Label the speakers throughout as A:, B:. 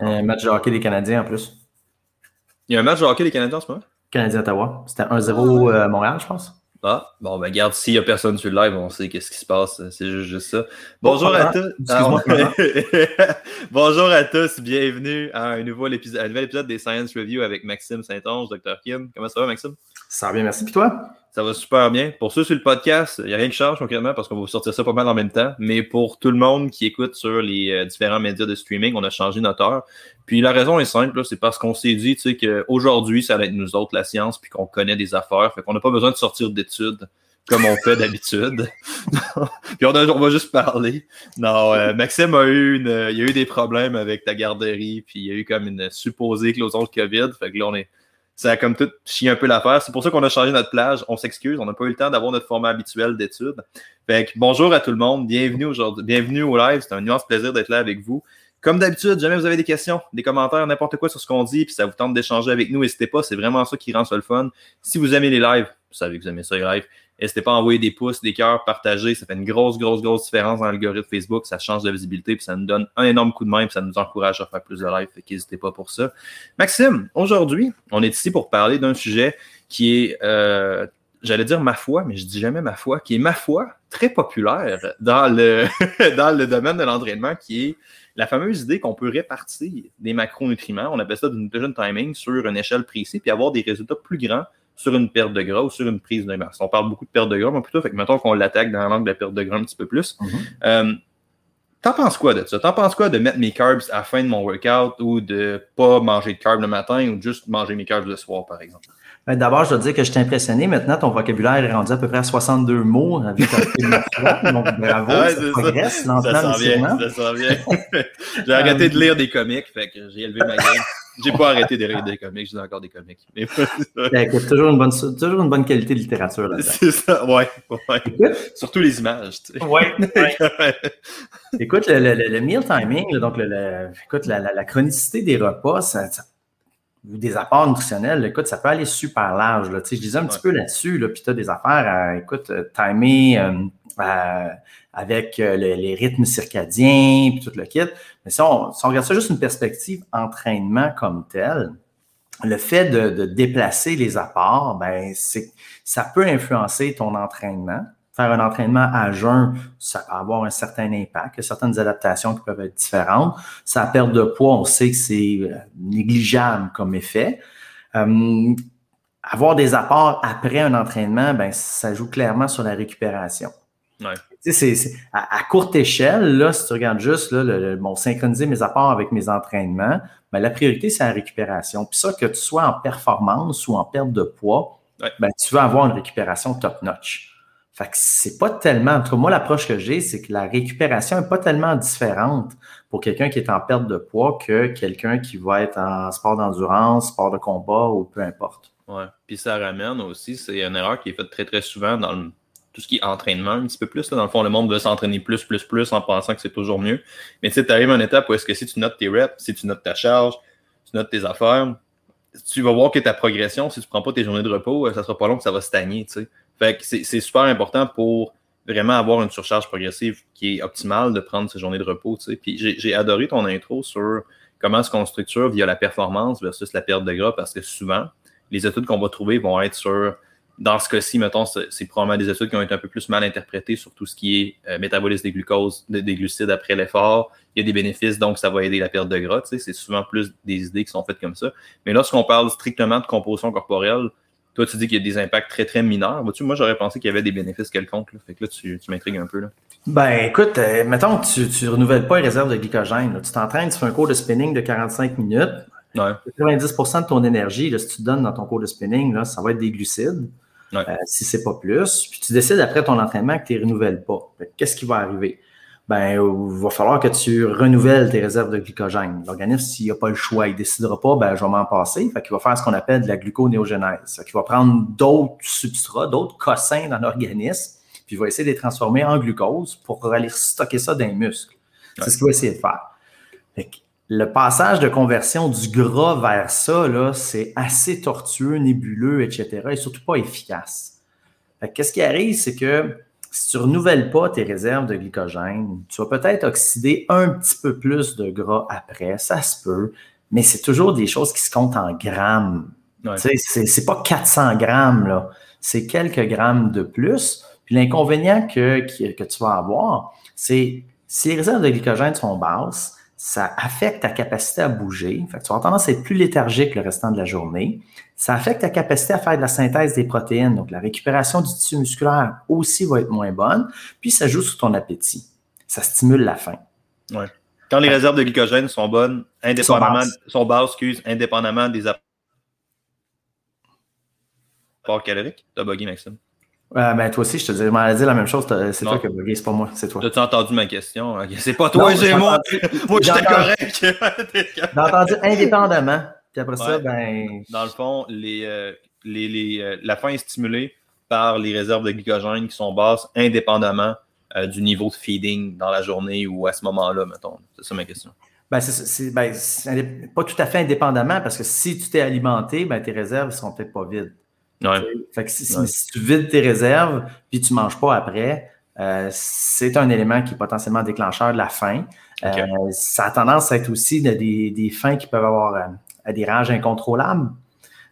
A: Un match de hockey des Canadiens en plus.
B: Il y a un match de hockey des Canadiens en ce moment?
A: Canadien-Ottawa. C'était 1-0 euh, Montréal, je pense.
B: Ah, bon, ben, regarde, s'il n'y a personne sur le live, on sait qu'est-ce qui se passe. C'est juste, juste ça. Bonjour à tous.
A: Excuse-moi.
B: Bonjour à tous. Bienvenue à un, nouveau épisode, un nouvel épisode des Science Review avec Maxime Saint-Onge, Dr. Kim. Comment ça va, Maxime?
A: Ça va bien, merci. Puis toi?
B: Ça va super bien. Pour ceux sur le podcast, il n'y a rien qui change concrètement parce qu'on va sortir ça pas mal en même temps. Mais pour tout le monde qui écoute sur les euh, différents médias de streaming, on a changé notre heure. Puis la raison est simple, c'est parce qu'on s'est dit qu'aujourd'hui, ça va être nous autres la science, puis qu'on connaît des affaires. Fait qu'on n'a pas besoin de sortir d'études comme on fait d'habitude. puis on, va juste parler. Non, euh, Maxime a eu, une, il a eu des problèmes avec ta garderie, puis il y a eu comme une supposée cloison de COVID. Fait que là, on est, ça a comme tout chié un peu l'affaire. C'est pour ça qu'on a changé notre plage. On s'excuse, on n'a pas eu le temps d'avoir notre format habituel d'études. Fait que bonjour à tout le monde, bienvenue aujourd'hui, bienvenue au live. C'est un immense plaisir d'être là avec vous. Comme d'habitude, jamais vous avez des questions, des commentaires, n'importe quoi sur ce qu'on dit, puis ça vous tente d'échanger avec nous, n'hésitez pas, c'est vraiment ça qui rend ça le fun. Si vous aimez les lives, vous savez que vous aimez ça les lives, n'hésitez pas à envoyer des pouces, des cœurs, partager, ça fait une grosse, grosse, grosse différence dans l'algorithme Facebook, ça change de visibilité, puis ça nous donne un énorme coup de main, puis ça nous encourage à faire plus de lives, fait qu'hésitez pas pour ça. Maxime, aujourd'hui, on est ici pour parler d'un sujet qui est euh, j'allais dire ma foi, mais je dis jamais ma foi, qui est ma foi très populaire dans le, dans le domaine de l'entraînement, qui est la fameuse idée qu'on peut répartir des macronutriments, on appelle ça du nutrition timing, sur une échelle précise, puis avoir des résultats plus grands sur une perte de gras ou sur une prise de masse. On parle beaucoup de perte de gras, mais plutôt, fait que mettons qu'on l'attaque dans l'angle de la perte de gras un petit peu plus.
A: Mhm.
B: Euh, T'en penses quoi de ça? T'en penses quoi de mettre mes carbs à la fin de mon workout ou de pas manger de carbs le matin ou juste manger mes carbs le soir, par exemple?
A: Ben, D'abord, je dois dire que je t'ai impressionné. Maintenant, ton vocabulaire est rendu à peu près à 62 mots avec un Donc, bravo,
B: Ouais,
A: ça progresse
B: Ça
A: lentement,
B: sent bien, ça sent bien. j'ai arrêté de lire des comics, fait que j'ai élevé ma game. J'ai pas arrêté de lire des comics, je lis encore des comics. Mais
A: Ben, écoute, toujours une bonne, toujours une bonne qualité de littérature là-dedans.
B: c'est ça, ouais, ouais. Surtout les images, tu sais.
A: Ouais, Écoute, le, le- le- le meal timing, là, donc le, le- écoute, la, la- la chronicité des repas, ça, ça- ou des apports nutritionnels, écoute, ça peut aller super large. Là. Tu sais, je disais un petit
B: Ouais.
A: peu là-dessus, là, puis tu as des affaires à, écoute, euh, timer euh, à- avec euh, le- les rythmes circadiens, puis tout le kit. Mais si on, regarde ça juste une perspective entraînement comme tel, le fait de, déplacer les apports, ben, c'est, ça peut influencer ton entraînement. Faire un entraînement à jeun, ça peut avoir un certain impact. Il y a certaines adaptations qui peuvent être différentes. Sa perte de poids, on sait que c'est euh, négligeable comme effet. Euh, avoir des apports après un entraînement, ben, ça joue clairement sur la récupération.
B: Ouais.
A: Tu sais, c'est- c'est- à, à courte échelle, là, si tu regardes juste là, le, le- bon, synchroniser mes apports avec mes entraînements, ben, la priorité, c'est la récupération. Puis ça, que tu sois en performance ou en perte de poids,
B: Ouais.
A: ben, tu veux avoir une récupération top-notch. Fait que c'est pas tellement, en tout cas, moi, l'approche que j'ai, c'est que la récupération n'est pas tellement différente pour quelqu'un qui est en perte de poids que quelqu'un qui va être en sport d'endurance, sport de combat ou peu importe.
B: Ouais. Puis ça ramène aussi, c'est une erreur qui est faite très très souvent dans le- tout ce qui est entraînement, un petit peu plus. Là. Dans le fond, le monde veut s'entraîner plus, plus, plus en pensant que c'est toujours mieux. Mais tu sais, tu arrives à une étape où est-ce que si tu notes tes reps, si tu notes ta charge, tu notes tes affaires, tu vas voir que ta progression, si tu prends pas tes journées de repos, euh, ça sera pas long que ça va stagner. tu sais. Fait que c'est super important pour vraiment avoir une surcharge progressive qui est optimale de prendre ces journées de repos. Puis j'ai adoré ton intro sur comment est-ce qu'on structure via la performance versus la perte de gras parce que souvent, les études qu'on va trouver vont être sur, dans ce cas-ci, mettons, c'est probablement des études qui ont été un peu plus mal interprétées sur tout ce qui est euh, métabolisme des glucoses, des glucides après l'effort. Il y a des bénéfices, donc ça va aider la perte de gras. tu sais, C'est souvent plus des idées qui sont faites comme ça. Mais lorsqu'on parle strictement de composition corporelle, toi, tu dis qu'il y a des impacts très, très mineurs. Vois-tu, moi, j'aurais pensé qu'il y avait des bénéfices quelconques. Là. Fait que là, tu, tu m'intrigues un peu. Là.
A: Ben, écoute, euh, mettons tu ne renouvelles pas les réserves de glycogène. là. Tu t'entraînes, tu fais un cours de spinning de 45 minutes.
B: Ouais.
A: 90% de ton énergie, là, si tu donnes dans ton cours de spinning, là, ça va être des glucides,
B: Ouais.
A: euh, si c'est pas plus. Puis tu décides après ton entraînement que tu ne renouvelles pas. Qu'est-ce qui va arriver? Ben, euh, il va falloir que tu renouvelles tes réserves de glycogène. L'organisme, s'il n'a pas le choix, il ne décidera pas, ben, je vais m'en passer. Fait qu'il va faire ce qu'on appelle de la gluconéogenèse. Fait qu'il va prendre d'autres substrats, d'autres cossins dans l'organisme, puis il va essayer de les transformer en glucose pour aller stocker ça dans les muscles.
B: Ouais.
A: C'est ce qu'il va essayer de faire. Fait le passage de conversion du gras vers ça, là, c'est assez tortueux, nébuleux, etc., et surtout pas efficace. Que Qu'est-ce qui arrive, c'est que si tu ne renouvelles pas tes réserves de glycogène, tu vas peut-être oxyder un petit peu plus de gras après, ça se peut, mais c'est toujours des choses qui se comptent en grammes. Ce C'est pas 400 grammes, là. c'est quelques grammes de plus. Puis l'inconvénient que, que, tu vas avoir, c'est si les réserves de glycogène sont basses, ça affecte ta capacité à bouger. Fait que tu vas tendance à être plus léthargique le restant de la journée. Ça affecte ta capacité à faire de la synthèse des protéines. Donc, la récupération du tissu musculaire aussi va être moins bonne. Puis, ça joue sur ton appétit. Ça stimule la faim.
B: Ouais. Quand les réserves de glycogène sont bonnes, indépendamment, sont basses, excuse, indépendamment des apports caloriques, t'as bugué, Maxime.
A: Ouais, ben toi aussi, je te dis, m'en dit la même chose. C'est toi qui as bugué, c'est pas moi, c'est toi.
B: As-tu entendu ma question? C'est pas toi, j'ai moi. moi, j'étais correct.
A: J'ai entendu indépendamment. Puis après ça, ben.
B: Dans le fond, les, euh, les, les, euh, la faim est stimulée par les réserves de glycogène qui sont basses indépendamment euh, du niveau de feeding dans la journée ou à ce moment-là, mettons. C'est ça ma question.
A: Ben, c'est ben, pas tout à fait indépendamment parce que si tu t'es alimenté, ben, tes réserves ne seront peut-être pas vides.
B: Ouais.
A: Fait que si, tu vides tes réserves puis tu ne manges pas après, euh, c'est un élément qui est potentiellement déclencheur de la faim. Euh, ça a tendance à être aussi des, des faims qui peuvent avoir euh, des rages incontrôlables.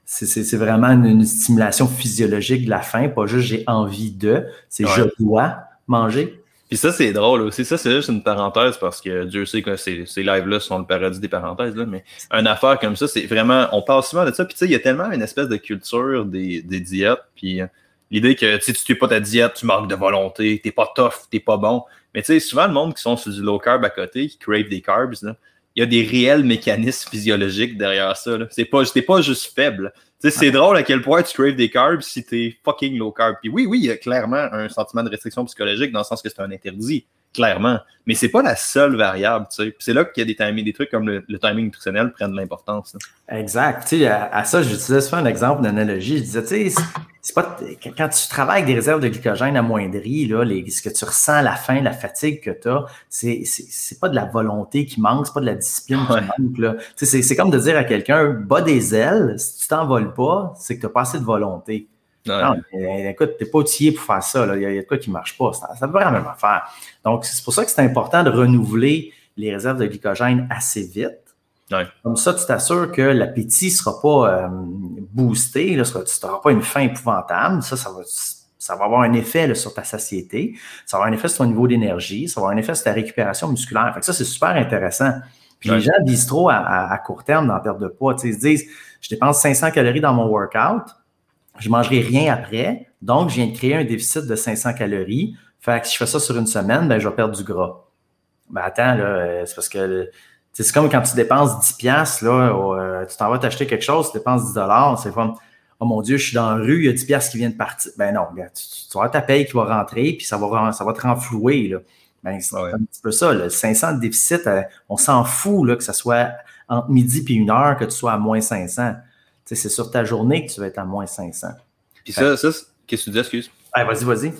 A: C'est vraiment une, stimulation physiologique de la faim, pas juste j'ai envie de, c'est je dois manger.
B: Puis ça, c'est drôle aussi. Ça, c'est juste une parenthèse parce que Dieu sait que ces, ces lives-là sont le paradis des parenthèses. Là, mais une affaire comme ça, c'est vraiment. On parle souvent de ça. Puis tu sais, il y a tellement une espèce de culture des, des diètes. Puis euh, l'idée que si tu ne pas ta diète, tu manques de volonté, t'es pas tough, t'es pas bon. Mais tu sais, souvent, le monde qui sont sur du low carb à côté, qui crave des carbs, là, il y a des réels mécanismes physiologiques derrière ça. C'est pas, pas juste faible. C'est drôle à quel point tu craves des carbs si t'es fucking low carb. Puis oui, oui, il y a clairement un sentiment de restriction psychologique dans le sens que c'est un interdit clairement. Mais c'est pas la seule variable, tu sais. C'est là qu'il y a des, timing, des trucs comme le, timing nutritionnel prennent de l'importance.
A: Exact. Tu sais, à, ça, j'utilisais souvent un exemple d'analogie. Je disais, tu sais, c'est pas quand tu travailles avec des réserves de glycogène amoindries, là, les, ce que tu ressens, la faim, la fatigue que tu as, c'est, c'est, pas de la volonté qui manque, c'est pas de la discipline qui manque. Là. Tu sais, c'est, comme de dire à quelqu'un, bas des ailes, si tu t'envoles pas, c'est que tu n'as pas assez de volonté. Non, écoute, t'es pas outillé pour faire ça. Il y, a de quoi qui marche pas. Ça, ça peut la même affaire. Donc, c'est pour ça que c'est important de renouveler les réserves de glycogène assez vite. Comme ça, tu t'assures que l'appétit ne sera pas euh, boosté, là, tu n'auras pas une faim épouvantable. Ça, ça va, ça va avoir un effet sur ta satiété, ça va avoir un effet sur ton niveau d'énergie, ça va avoir un effet sur ta récupération musculaire. Fait ça, c'est super intéressant. Puis les gens disent trop à, court terme dans la perte de poids. ils se disent, je dépense 500 calories dans mon workout, je ne mangerai rien après. Donc, je viens de créer un déficit de 500 calories. Fait que si je fais ça sur une semaine, ben, je vais perdre du gras. Ben, attends, là, euh, c'est parce que c'est comme quand tu dépenses 10 piastres, là, euh, tu t'en vas t'acheter quelque chose, tu dépenses 10 dollars, c'est comme, oh mon Dieu, je suis dans la rue, il y a 10 piastres qui viennent de partir. Ben non, tu, tu, vas avoir ta paye qui va rentrer, puis ça va, ça va te renflouer, là. Ben, c'est un petit peu ça, là. 500 de déficit, euh, on s'en fout, là, que ça soit entre midi et une heure, que tu sois à moins 500 c'est sur ta journée que tu vas être à moins 500.
B: Puis ça, ça qu'est-ce que tu dis, excuse?
A: vas-y, vas-y.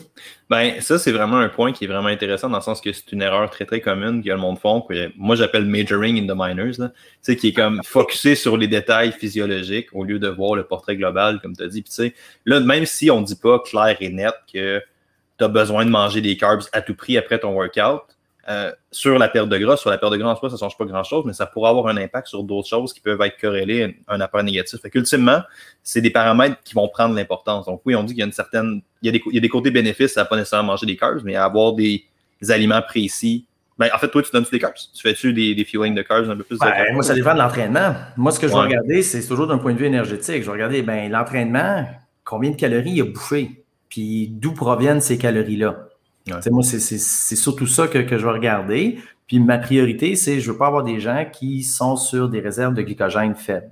B: Ben, ça, c'est vraiment un point qui est vraiment intéressant dans le sens que c'est une erreur très, très commune que le monde font. Que moi, j'appelle majoring in the minors. Tu sais, qui est comme focusé sur les détails physiologiques au lieu de voir le portrait global, comme tu as dit. Puis, tu sais, là, même si on ne dit pas clair et net que tu as besoin de manger des carbs à tout prix après ton workout, euh, sur la perte de gras. Sur la perte de gras en soi, ça ne change pas grand-chose, mais ça pourrait avoir un impact sur d'autres choses qui peuvent être corrélées à un apport négatif. Fait qu'ultimement, c'est des paramètres qui vont prendre l'importance. Donc oui, on dit qu'il y a une certaine. Il y a des, il y a des côtés bénéfices à pas nécessairement manger des carbs, mais à avoir des, aliments précis. Ben, en fait, toi, tu donnes des carbs? Tu fais-tu des, des fueling de carbs un peu plus?
A: Ben, moi, ça dépend de l'entraînement. Moi, ce que je vais regarder, c'est toujours d'un point de vue énergétique. Je vais regarder ben, l'entraînement, combien de calories il a bouffé, puis d'où proviennent ces calories-là. Moi, c'est surtout ça que, je vais regarder. Puis ma priorité, c'est je ne veux pas avoir des gens qui sont sur des réserves de glycogène faibles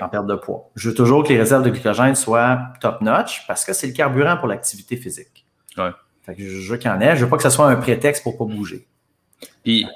A: en perte de poids. Je veux toujours que les réserves de glycogène soient top-notch parce que c'est le carburant pour l'activité physique. je veux qu'il y en ait. Je veux pas que ce soit un prétexte pour ne pas bouger.
B: Puis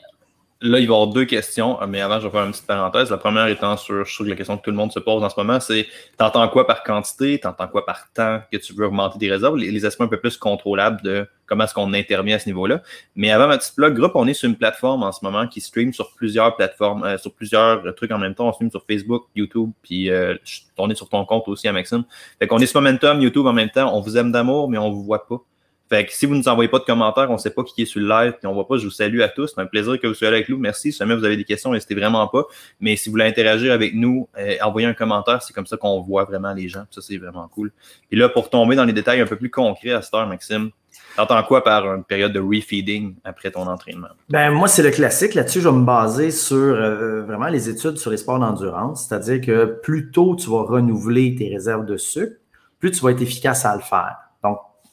B: Là, il va y avoir deux questions, mais avant, je vais faire une petite parenthèse. La première étant sur, je trouve que la question que tout le monde se pose en ce moment, c'est t'entends quoi par quantité, t'entends quoi par temps que tu veux augmenter des réserves, les, aspects un peu plus contrôlables de comment est-ce qu'on intervient à ce niveau-là. Mais avant ma petite blog groupe, on est sur une plateforme en ce moment qui stream sur plusieurs plateformes, euh, sur plusieurs trucs en même temps. On stream sur Facebook, YouTube, puis euh, on est sur ton compte aussi à Maxime. Fait qu'on est sur Momentum, YouTube en même temps. On vous aime d'amour, mais on vous voit pas. Fait que si vous ne nous envoyez pas de commentaires, on ne sait pas qui est sur le live, puis on ne voit pas, je vous salue à tous. C'est un plaisir que vous soyez avec nous. Merci. Si jamais vous avez des questions, n'hésitez vraiment pas. Mais si vous voulez interagir avec nous, euh, envoyez un commentaire. C'est comme ça qu'on voit vraiment les gens. Ça, c'est vraiment cool. Puis là, pour tomber dans les détails un peu plus concrets à cette heure, Maxime, T'entends quoi par une période de refeeding après ton entraînement?
A: Ben, moi, c'est le classique. Là-dessus, je vais me baser sur euh, vraiment les études sur les sports d'endurance. C'est-à-dire que plus tôt tu vas renouveler tes réserves de sucre, plus tu vas être efficace à le faire.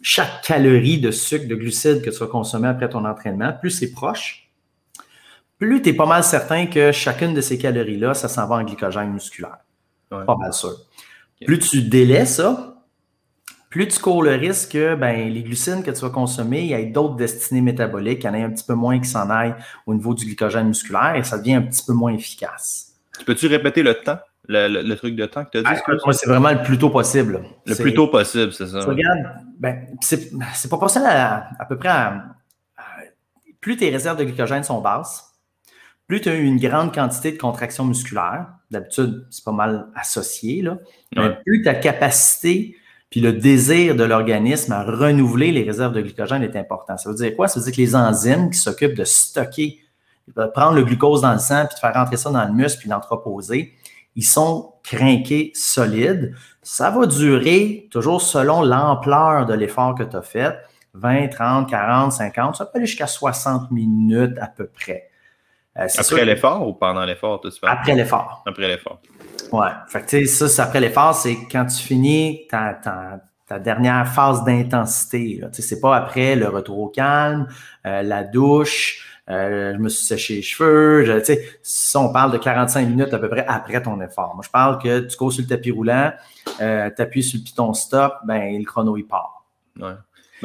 A: Chaque calorie de sucre, de glucides que tu vas consommer après ton entraînement, plus c'est proche, plus tu es pas mal certain que chacune de ces calories-là, ça s'en va en glycogène musculaire. Pas mal sûr. Plus tu délaisses ça, plus tu cours le risque que ben, les glucides que tu vas consommer, il y ait d'autres destinées métaboliques, il y en ait un petit peu moins qui s'en aillent au niveau du glycogène musculaire et ça devient un petit peu moins efficace.
B: Tu peux-tu répéter le temps, le, truc de temps que tu as dit?
A: Ah, moi, c'est vraiment le plus tôt possible.
B: Le plus tôt possible, c'est ça.
A: regarde, ben, c'est pas possible à, à peu près à, Plus tes réserves de glycogène sont basses, plus tu as une grande quantité de contraction musculaire, d'habitude, c'est pas mal associé, là, plus ta capacité puis le désir de l'organisme à renouveler les réserves de glycogène est important. Ça veut dire quoi? Ça veut dire que les enzymes qui s'occupent de stocker, de prendre le glucose dans le sang, puis de faire rentrer ça dans le muscle, puis l'entreposer, ils sont crinqués solides. Ça va durer toujours selon l'ampleur de l'effort que tu as fait, 20, 30, 40, 50, ça peut aller jusqu'à 60 minutes à peu près.
B: Euh, après l'effort ou pendant l'effort?
A: Après l'effort.
B: Après l'effort.
A: Ouais. Fait que, ça, c'est après l'effort, c'est quand tu finis ta, ta, ta dernière phase d'intensité. C'est pas après le retour au calme, euh, la douche, euh, je me suis séché les cheveux. Je, ça, on parle de 45 minutes à peu près après ton effort. Moi, je parle que tu cours sur le tapis roulant, euh, tu appuies sur le piton stop, ben, le chrono, il part.
B: Ouais.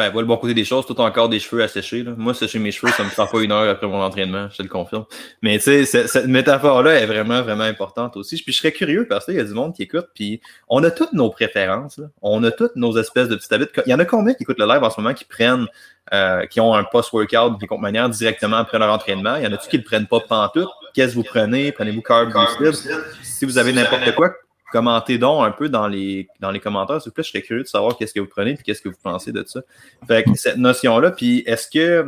B: Ben, voilà le bon côté des choses, tout encore des cheveux à sécher. Là. Moi, sécher mes cheveux, ça me prend pas une heure après mon entraînement, je te le confirme. Mais tu sais, cette métaphore-là est vraiment, vraiment importante aussi. Puis je serais curieux parce qu'il y a du monde qui écoute, puis on a toutes nos préférences. Là. On a toutes nos espèces de petites habitudes. Il y en a combien qui écoutent le live en ce moment qui prennent, euh, qui ont un post-workout de manière directement après leur entraînement? Il y en a-tu qui le prennent pas pantoute? Qu'est-ce que vous prenez? Prenez-vous carb boosted? Si vous avez n'importe quoi, commentez donc un peu dans les, dans les commentaires, s'il vous plaît. Je serais curieux de savoir qu'est-ce que vous prenez et qu'est-ce que vous pensez de ça. Fait que cette notion-là, puis est-ce que.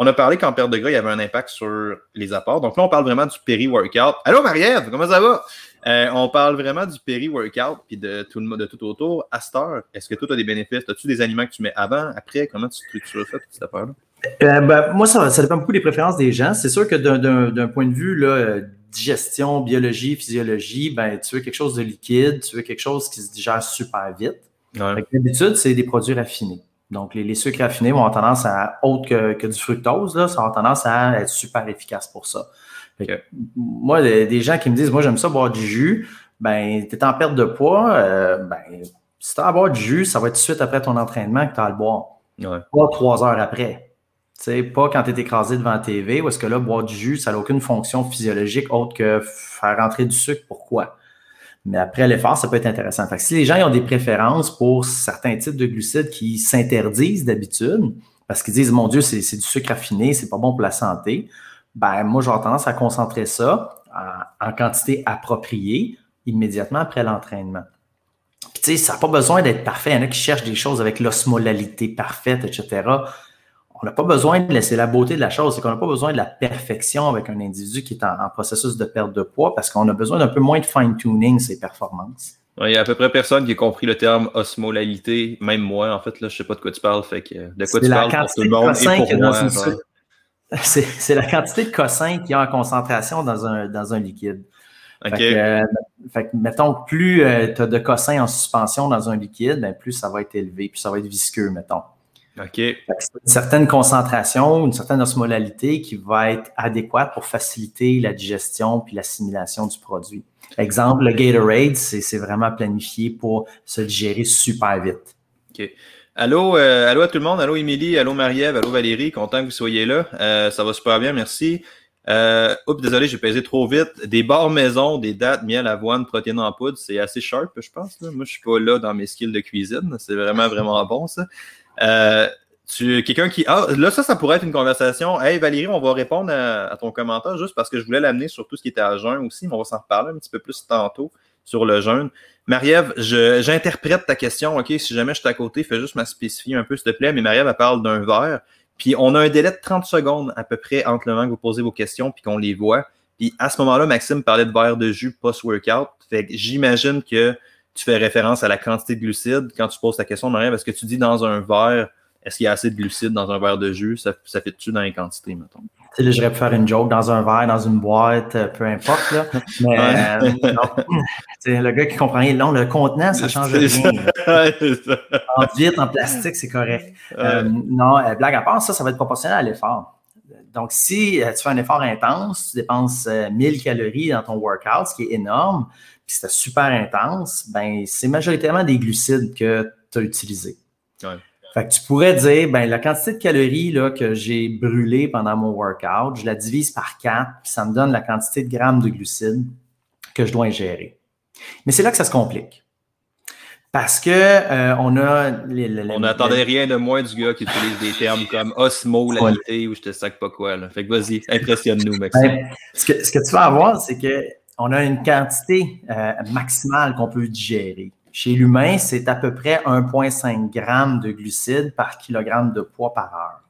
B: On a parlé qu'en perte de gras, il y avait un impact sur les apports. Donc là, on parle vraiment du péri-workout. Allô, Marie-Ève, comment ça va? Euh, on parle vraiment du péri-workout puis de tout, de tout autour. À cette heure, est-ce que toi, tu as des bénéfices? As-tu des aliments que tu mets avant, après? Comment tu structures ça, cette affaire-là?
A: Euh, ben, moi, ça, ça, dépend beaucoup des préférences des gens. C'est sûr que d'un point de vue là, digestion, biologie, physiologie, ben, tu veux quelque chose de liquide, tu veux quelque chose qui se digère super vite. D'habitude, c'est des produits raffinés. Donc, les, sucres raffinés vont avoir tendance à, autre que, du fructose, là, ça a tendance à être super efficace pour ça. moi, des, gens qui me disent, moi, j'aime ça boire du jus, ben, tu es en perte de poids, euh, ben, si tu as à boire du jus, ça va être tout de suite après ton entraînement que tu as à le boire. Pas trois heures après sais, pas quand tu es écrasé devant la TV, ou est-ce que là, boire du jus, ça n'a aucune fonction physiologique autre que faire rentrer du sucre. Pourquoi? Mais après l'effort, ça peut être intéressant. Fait si les gens ont des préférences pour certains types de glucides qui s'interdisent d'habitude, parce qu'ils disent, mon Dieu, c'est du sucre raffiné, c'est pas bon pour la santé, ben moi, j'aurais tendance à concentrer ça en, quantité appropriée immédiatement après l'entraînement. Tu sais, ça n'a pas besoin d'être parfait. Il y en a qui cherchent des choses avec l'osmolalité parfaite, etc on n'a pas besoin de laisser la beauté de la chose, c'est qu'on n'a pas besoin de la perfection avec un individu qui est en, processus de perte de poids parce qu'on a besoin d'un peu moins de fine-tuning ses performances.
B: Il y a à peu près personne qui a compris le terme osmolalité, même moi, en fait, là, je sais pas de quoi tu parles, fait que de quoi tu parles pour tout le monde et pour moi.
A: C'est la quantité de cossin qu'il y a en concentration dans un, dans un liquide. Fait, que, euh, fait mettons, plus euh, tu as de cossin en suspension dans un liquide, ben, plus ça va être élevé, plus ça va être visqueux, mettons.
B: OK.
A: Une certaine concentration, une certaine osmolalité qui va être adéquate pour faciliter la digestion puis l'assimilation du produit. Exemple, le Gatorade, c'est vraiment planifié pour se digérer super vite.
B: OK. Allô, euh, allô à tout le monde. Allô, Émilie. Allô, Marie-Ève. Allô, Valérie. Content que vous soyez là. Euh, ça va super bien. Merci. Euh, oups, désolé, j'ai pesé trop vite. Des bars maison, des dates, miel, avoine, protéines en poudre, c'est assez sharp, je pense. Moi, je suis pas là dans mes skills de cuisine. C'est vraiment, vraiment bon, ça. Euh, tu quelqu'un qui. Ah, là, ça, ça pourrait être une conversation. Hey Valérie, on va répondre à, ton commentaire juste parce que je voulais l'amener sur tout ce qui était à jeun aussi, mais on va s'en reparler un petit peu plus tantôt sur le jeûne. Marie-Ève, j'interprète ta question, OK? Si jamais je suis à côté, fais juste me spécifier un peu, s'il te plaît. Mais Marie-Ève, elle parle d'un verre. Puis on a un délai de 30 secondes à peu près entre le moment que vous posez vos questions puis qu'on les voit. Puis à ce moment-là, Maxime parlait de verre de jus post-workout. Fait que j'imagine que tu fais référence à la quantité de glucides quand tu poses ta question, Marie-Ève. Est-ce que tu dis dans un verre, est-ce qu'il y a assez de glucides dans un verre de jus? Ça, ça fait-tu dans les quantités, mettons?
A: Tu sais, j'aurais pu faire une joke dans un verre, dans une boîte, euh, peu importe. Là. Mais euh, non. le gars qui comprend rien, non, le contenant, ça change rien. en vitre, en plastique, c'est correct. Euh, non, blague à part, ça, ça va être proportionnel à l'effort. Donc, si tu fais un effort intense, tu dépenses 1000 calories dans ton workout, ce qui est énorme, puis c'était super intense, ben c'est majoritairement des glucides que tu as utilisés. Ouais. Fait que tu pourrais dire, ben, la quantité de calories là, que j'ai brûlées pendant mon workout, je la divise par 4, puis ça me donne la quantité de grammes de glucides que je dois ingérer. Mais c'est là que ça se complique. Parce que euh, on a.
B: on n'attendait rien de moins du gars qui utilise des termes comme osmolalité ou je te sac pas quoi. Là. Fait que vas-y, impressionne-nous, Maxime. Ben,
A: ce, que, ce, que, tu vas avoir, c'est qu'on a une quantité euh, maximale qu'on peut digérer. Chez l'humain, c'est à peu près 1,5 g de glucides par kilogramme de poids par heure.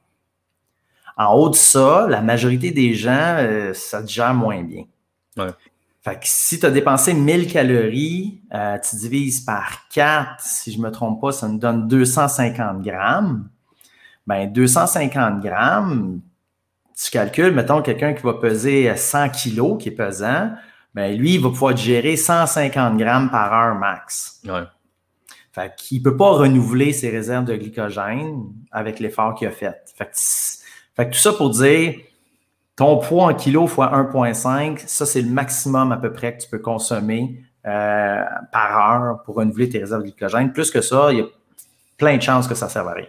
A: En haut de ça, la majorité des gens, euh, ça digère moins bien. Fait que si tu as dépensé 1000 calories, euh, tu divises par 4, si je ne me trompe pas, ça nous donne 250 grammes. Ben, 250 grammes, tu calcules, mettons, quelqu'un qui va peser 100 kilos, qui est pesant, ben lui, il va pouvoir gérer 150 grammes par heure max.
B: Ouais.
A: Fait qu'il ne peut pas renouveler ses réserves de glycogène avec l'effort qu'il a fait. Fait que, tout ça pour dire, ton poids en kilos fois 1,5, ça, c'est le maximum à peu près que tu peux consommer euh, par heure pour renouveler tes réserves de glycogène. Plus que ça, il y a plein de chances que ça ne serve à rien.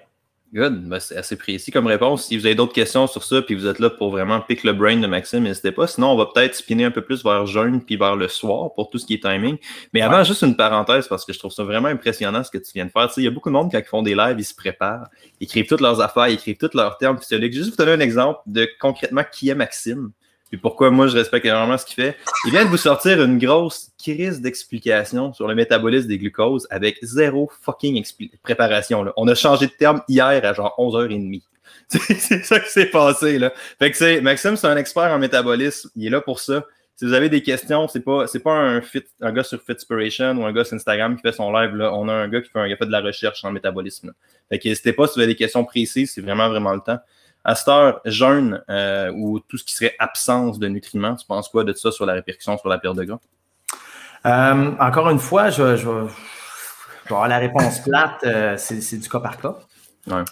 B: Good. Ben, c'est assez précis comme réponse. Si vous avez d'autres questions sur ça, puis vous êtes là pour vraiment pick le brain de Maxime, n'hésitez pas. Sinon, on va peut-être spinner un peu plus vers jeune puis vers le soir pour tout ce qui est timing. Mais avant, juste une parenthèse parce que je trouve ça vraiment impressionnant ce que tu viens de faire. il y a beaucoup de monde quand ils font des lives, ils se préparent, ils écrivent toutes leurs affaires, ils écrivent tous leurs termes physiologiques. Juste vous donner un exemple de concrètement qui est Maxime. Puis pourquoi moi je respecte énormément ce qu'il fait? Il vient de vous sortir une grosse crise d'explication sur le métabolisme des glucoses avec zéro fucking préparation. Là. On a changé de terme hier à genre 11h30. c'est ça qui s'est passé. Là. Fait que Maxime, c'est un expert en métabolisme. Il est là pour ça. Si vous avez des questions, c'est pas c'est pas un fit, un gars sur Fitspiration ou un gars sur Instagram qui fait son live. Là. On a un gars qui fait, un, fait de la recherche en métabolisme. Fait que n'hésitez pas si vous avez des questions précises, c'est vraiment vraiment le temps. À cette heure, jeûne euh, ou tout ce qui serait absence de nutriments, tu penses quoi de ça sur la répercussion sur la perte de gras?
A: Euh, encore une fois, je, je, vais avoir la réponse plate, euh, c'est du cas par cas. le,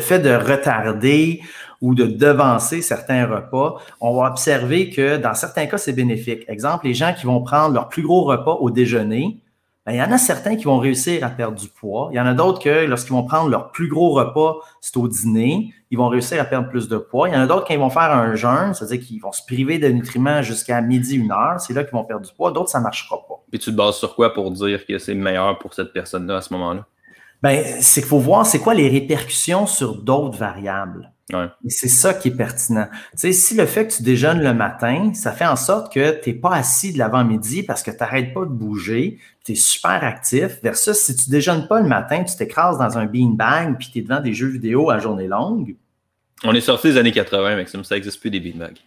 A: fait de retarder ou de devancer certains repas, on va observer que dans certains cas, c'est bénéfique. Exemple, les gens qui vont prendre leur plus gros repas au déjeuner, ben, il y en a certains qui vont réussir à perdre du poids. Il y en a d'autres que lorsqu'ils vont prendre leur plus gros repas, c'est au dîner, ils vont réussir à perdre plus de poids. Il y en a d'autres qui vont faire un jeûne, c'est-à-dire qu'ils vont se priver de nutriments jusqu'à midi, une heure. C'est là qu'ils vont perdre du poids. D'autres, ça ne marchera pas.
B: Et tu te bases sur quoi pour dire que c'est meilleur pour cette personne-là à ce moment-là?
A: Ben, c'est qu'il faut voir c'est quoi les répercussions sur d'autres variables. Et c'est ça qui est pertinent. Tu sais, si le fait que tu déjeunes le matin, ça fait en sorte que tu n'es pas assis de l'avant-midi parce que tu n'arrêtes pas de bouger, tu es super actif, versus si tu déjeunes pas le matin, tu t'écrases dans un beanbag puis tu es devant des jeux vidéo à journée longue.
B: On est sorti des années 80, Maxime, ça n'existe plus des beanbags.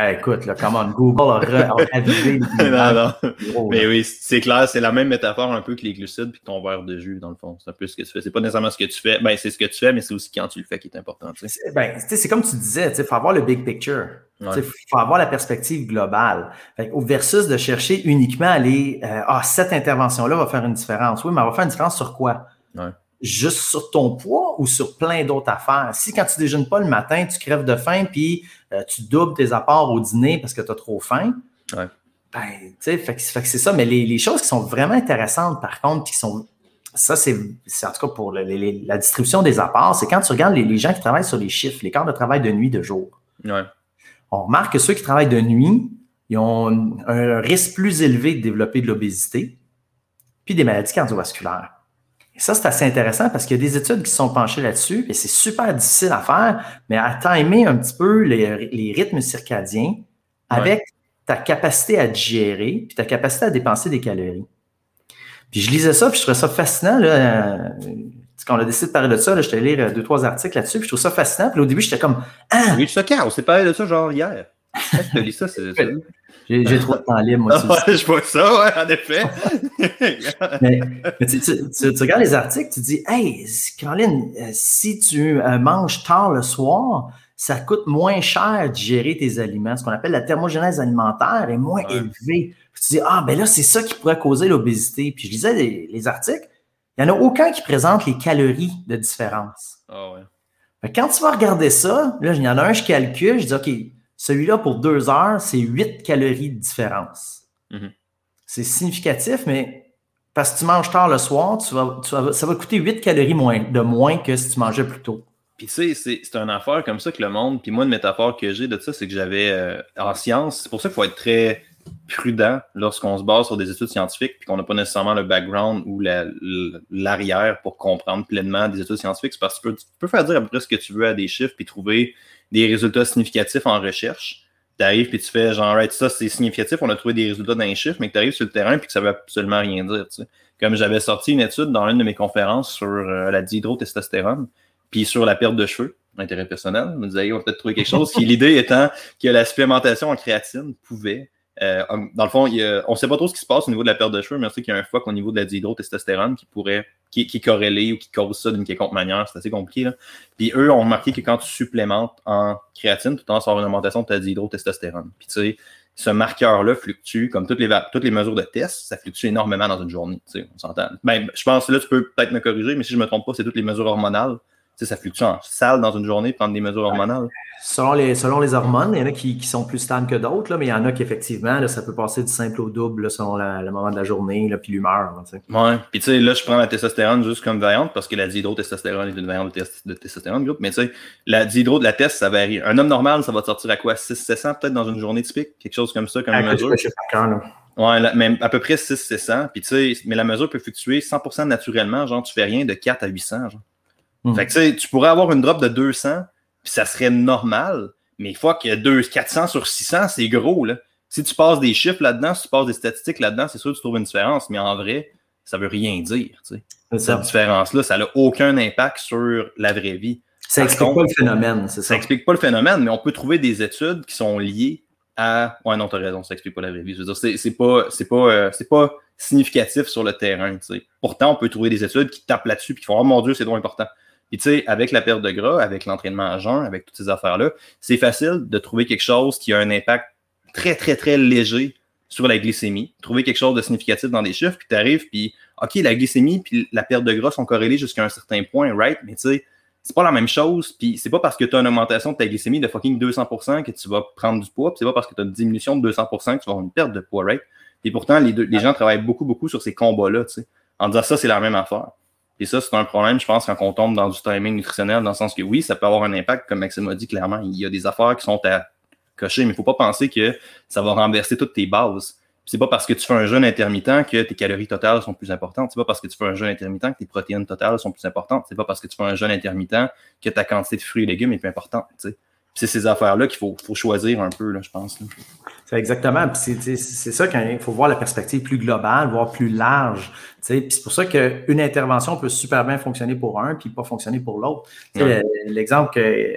A: Ah, écoute, là, comment Google a, ravivé.
B: non, non. Mais oui, c'est clair, c'est la même métaphore un peu que les glucides puis ton verre de jus, dans le fond. C'est un peu ce que tu fais. C'est pas nécessairement ce que tu fais. Ben, c'est ce que tu fais, mais c'est aussi quand tu le fais qui est important.
A: C'est ben, comme tu disais, il faut avoir le big picture. Il faut avoir la perspective globale. au versus de chercher uniquement à aller euh, Ah, cette intervention-là va faire une différence. Oui, mais elle va faire une différence sur quoi?
B: Ouais
A: juste sur ton poids ou sur plein d'autres affaires? Si quand tu déjeunes pas le matin, tu crèves de faim puis euh, tu doubles tes apports au dîner parce que tu as trop faim,
B: ouais.
A: ben, tu sais, fait, que c'est ça. Mais les, choses qui sont vraiment intéressantes, par contre, qui sont. Ça, c'est en tout cas pour la distribution des apports, c'est quand tu regardes les, gens qui travaillent sur les chiffres, les quarts de travail de nuit, de jour.
B: Ouais.
A: On remarque que ceux qui travaillent de nuit, ils ont un risque plus élevé de développer de l'obésité puis des maladies cardiovasculaires. Et ça, c'est assez intéressant parce qu'il y a des études qui sont penchées là-dessus et c'est super difficile à faire, mais à timer un petit peu les, rythmes circadiens avec ta capacité à digérer, puis ta capacité à dépenser des calories. Puis je lisais ça, puis je trouvais ça fascinant. Là, quand on a décidé de parler de ça, là, j'étais lire deux, trois articles là-dessus, puis je trouve ça fascinant. Puis au début, j'étais comme Ah!
B: Oui, ça, on s'est parlé de ça genre hier. Tu lu ça, c'est
A: J'ai trop de temps libre, moi
B: aussi. je vois ça, ouais, en effet.
A: mais, tu, tu, regardes les articles, tu dis Hey, Caroline, euh, si tu euh, manges tard le soir, ça coûte moins cher de gérer tes aliments. Ce qu'on appelle la thermogénèse alimentaire est moins élevée. Puis tu dis Ah, ben là, c'est ça qui pourrait causer l'obésité. Puis je lisais les, articles, il n'y en a aucun qui présente les calories de différence.
B: Ah
A: ouais. quand tu vas regarder ça, là, il y en a un, je calcule, je dis OK, celui-là, pour deux heures, c'est 8 calories de différence.
B: Mhm. C'est
A: significatif, mais parce que tu manges tard le soir, tu vas, ça va coûter 8 calories moins, de moins que si tu mangeais plus tôt.
B: Puis tu sais, c'est une affaire comme ça que le monde, puis moi, une métaphore que j'ai de ça, c'est que j'avais euh, en science, c'est pour ça qu'il faut être très prudent lorsqu'on se base sur des études scientifiques, puis qu'on n'a pas nécessairement le background ou l'arrière pour comprendre pleinement des études scientifiques, c'est parce que tu peux, tu peux, faire dire à peu près ce que tu veux à des chiffres, puis trouver des résultats significatifs en recherche. Tu arrives puis tu fais genre, right, ça c'est significatif, on a trouvé des résultats dans les chiffres, mais que tu arrives sur le terrain puis que ça veut absolument rien dire. Comme j'avais sorti une étude dans une de mes conférences sur euh, la dihydrotestostérone, puis sur la perte de cheveux, intérêt personnel. On me disait, on va peut-être trouver quelque chose. L'idée étant que la supplémentation en créatine pouvait euh, dans le fond, on ne sait pas trop ce qui se passe au niveau de la perte de cheveux, mais on sait qu'il y a un fuck au niveau de la dihydrotestostérone qui pourrait, qui, est corrélé ou qui cause ça d'une quelconque manière. C'est assez compliqué. Puis eux ont remarqué que quand tu supplémentes en créatine, tout en sort une augmentation de ta dihydrotestostérone. Puis tu sais, ce marqueur-là fluctue, comme toutes les, toutes les mesures de test, ça fluctue énormément dans une journée. Tu sais, on s'entend. Ben, je pense que là, tu peux peut-être me corriger, mais si je ne me trompe pas, c'est toutes les mesures hormonales. Sais, ça fluctue en salle dans une journée, prendre des mesures hormonales.
A: Selon les, selon les hormones, il y en a qui, sont plus stables que d'autres, mais il y en a qui, effectivement, ça peut passer du simple au double selon le moment de la journée, là, puis l'humeur.
B: Ouais. Puis, tu sais, là, je prends la testostérone juste comme variante parce que la dihydrotestostérone est une variante de, testostérone groupe. Mais, tu sais, la dihydro de la test, ça varie. Un homme normal, ça va sortir à quoi? 600-700 peut-être dans une journée typique? Quelque chose comme ça, comme
A: une mesure?
B: Ouais, mais à peu près 600 Puis, tu sais, mais la mesure peut fluctuer 100% naturellement. Genre, tu fais rien de 4 à 800. Genre. Hmm. Fait que, tu sais, tu pourrais avoir une drop de 200 puis ça serait normal. Mais il faut que 2, 400 sur 600, c'est gros. Là. Si tu passes des chiffres là-dedans, si tu passes des statistiques là-dedans, c'est sûr que tu trouves une différence. Mais en vrai, ça veut rien dire. Tu sais. Cette différence-là, ça n'a aucun impact sur la vraie vie.
A: Ça n'explique pas le phénomène, c'est ça.
B: Ça n'explique pas le phénomène, mais on peut trouver des études qui sont liées à. Ouais, non, tu as raison, ça n'explique pas la vraie vie. Je veux dire, c'est pas, pas, euh, pas significatif sur le terrain. Tu sais. Pourtant, on peut trouver des études qui tapent là-dessus et qui font Oh mon Dieu, c'est trop important. Puis tu sais, avec la perte de gras, avec l'entraînement à jeun, avec toutes ces affaires-là, c'est facile de trouver quelque chose qui a un impact très, très, très léger sur la glycémie, trouver quelque chose de significatif dans des chiffres, puis tu arrives, puis OK, la glycémie puis la perte de gras sont corrélées jusqu'à un certain point, right? Mais tu sais, c'est pas la même chose, puis c'est pas parce que tu as une augmentation de ta glycémie de fucking 200% que tu vas prendre du poids, puis c'est pas parce que tu as une diminution de 200% que tu vas avoir une perte de poids, right? Et pourtant, les, deux, les gens travaillent beaucoup, beaucoup sur ces combats-là, tu sais, en disant ça, c'est la même affaire. Et ça, c'est un problème, je pense, quand on tombe dans du timing nutritionnel, dans le sens que oui, ça peut avoir un impact, comme Maxime a dit clairement, il y a des affaires qui sont à cocher, mais il ne faut pas penser que ça va renverser toutes tes bases. C'est pas parce que tu fais un jeûne intermittent que tes calories totales sont plus importantes. C'est pas parce que tu fais un jeûne intermittent que tes protéines totales sont plus importantes. C'est pas parce que tu fais un jeûne intermittent que ta quantité de fruits et légumes est plus importante c'est ces affaires-là qu'il faut, choisir un peu, là, je pense.
A: C'est exactement. C'est ça qu'il faut voir la perspective plus globale, voire plus large. C'est pour ça qu'une intervention peut super bien fonctionner pour un, puis pas fonctionner pour l'autre. L'exemple que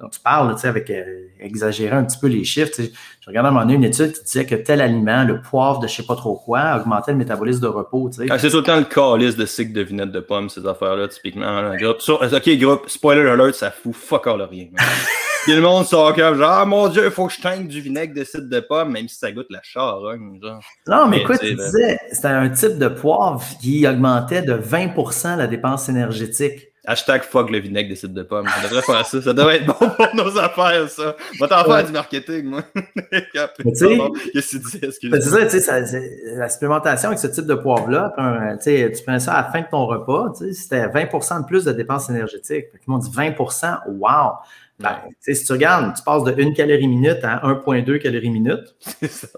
A: dont tu parles, avec euh, exagérer un petit peu les chiffres. Je regardais à un moment donné une étude qui disait que tel aliment, le poivre de je ne sais pas trop quoi, augmentait le métabolisme de repos.
B: Ah, c'est tout le temps le calice de cycle de vinette de pommes, ces affaires-là, typiquement. ok, groupe, spoiler alert, ça fout fuck all rien. Puis le monde sort comme genre, ah mon Dieu, il faut que je teigne du vinaigre de cidre de pomme, même si ça goûte la charogne. Genre.
A: Non, mais, écoute, tu disais, c'était un type de poivre qui augmentait de 20% la dépense énergétique.
B: Hashtag fuck le vinaigre de cidre de pomme. Ça devrait faire ça. Ça devrait être bon pour nos affaires, ça. Va t'en faire du marketing, moi.
A: Qu'est-ce que tu dis? C'est ça, tu sais, la supplémentation avec ce type de poivre-là, tu prends ça à la fin de ton repas, c'était 20% de plus de dépenses énergétiques. Ils m'ont dit 20% wow! Ben, si tu regardes, tu passes de 1 calorie minute à 1,2 calories minute. C'est ça.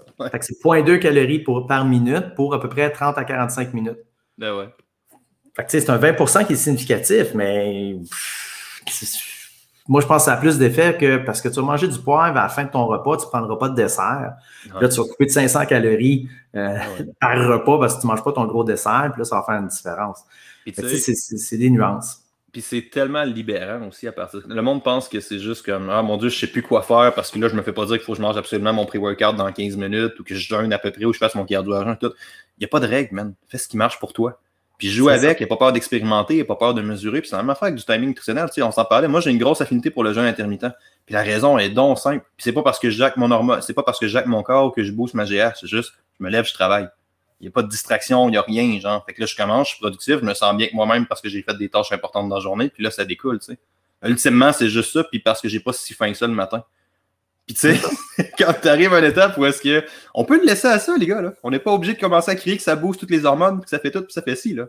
A: c'est 0,2 calories pour, par minute pour à peu près 30 à 45 minutes.
B: Ben ouais.
A: c'est un 20% qui est significatif, mais moi, je pense que ça a plus d'effet que parce que tu vas manger du poivre à la fin de ton repas, tu ne prendras pas de dessert. Là, tu vas couper de 500 calories euh, par repas parce que tu ne manges pas ton gros dessert. Puis là, ça va faire une différence. C'est des nuances.
B: Puis c'est tellement libérant aussi à partir. Le monde pense que c'est juste comme Ah mon Dieu, je sais plus quoi faire parce que là, je me fais pas dire qu'il faut que je mange absolument mon pré-workout dans 15 minutes ou que je jeûne à peu près ou je fasse mon cardio à tout. Il n'y a pas de règle, man. Fais ce qui marche pour toi. Puis joue avec, il a pas peur d'expérimenter, il a pas peur de mesurer. Puis c'est la même affaire avec du timing nutritionnel. Tu sais, on s'en parlait. Moi, j'ai une grosse affinité pour le jeûne intermittent. Puis la raison est donc simple. Puis c'est pas parce que je jacque mon hormone, c'est pas parce que je jacque mon corps que je booste ma GR. C'est juste, je me lève, je travaille. Il n'y a pas de distraction, il n'y a rien, genre. Fait que là, je commence, je suis productif, je me sens bien que moi-même parce que j'ai fait des tâches importantes dans la journée, puis là, ça découle, tu sais. Ultimement, c'est juste ça, puis parce que j'ai pas si faim que ça le matin. Puis tu sais, quand tu arrives à une étape où est-ce que. On peut le laisser à ça, les gars, là. On n'est pas obligé de commencer à crier que ça booste toutes les hormones, que ça fait tout, puis ça fait ci, là.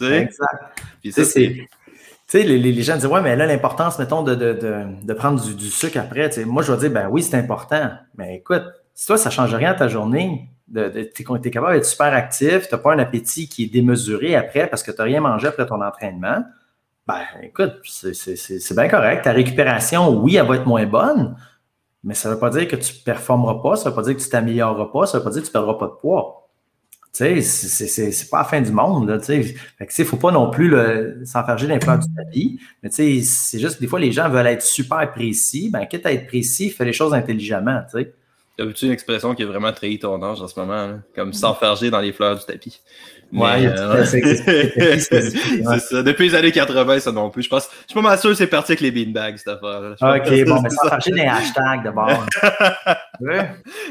A: Exact. Puis ça, c'est. Tu sais, les, les, gens disent, ouais, mais là, l'importance, mettons, de, de, de, de prendre du, du, sucre après, moi, je vais dire, ben oui, c'est important. Mais écoute, si toi, ça ne change rien à ta journée, tu es, capable d'être super actif, tu n'as pas un appétit qui est démesuré après parce que tu n'as rien mangé après ton entraînement, ben écoute, c'est bien correct. Ta récupération, oui, elle va être moins bonne, mais ça ne veut pas dire que tu ne performeras pas, ça ne veut pas dire que tu t'amélioreras pas, ça ne veut pas dire que tu ne perdras pas de poids. Tu sais, c'est pas la fin du monde. Tu sais. il ne faut pas non plus s'enferger dans les fleurs du tapis. Mais tu sais, c'est juste que des fois, les gens veulent être super précis. Ben, quitte à être précis, fais les choses intelligemment. Tu sais.
B: As-tu une expression qui a vraiment trahi ton âge en ce moment? Comme s'enferger dans les fleurs du tapis.
A: Ouais, euh, c'est
B: ça. Depuis les années 80, ça non plus. Je pense, je suis pas mal sûr que c'est parti avec les beanbags, cette affaire.
A: Ok, bon, mais s'enferger dans les hashtags d'abord.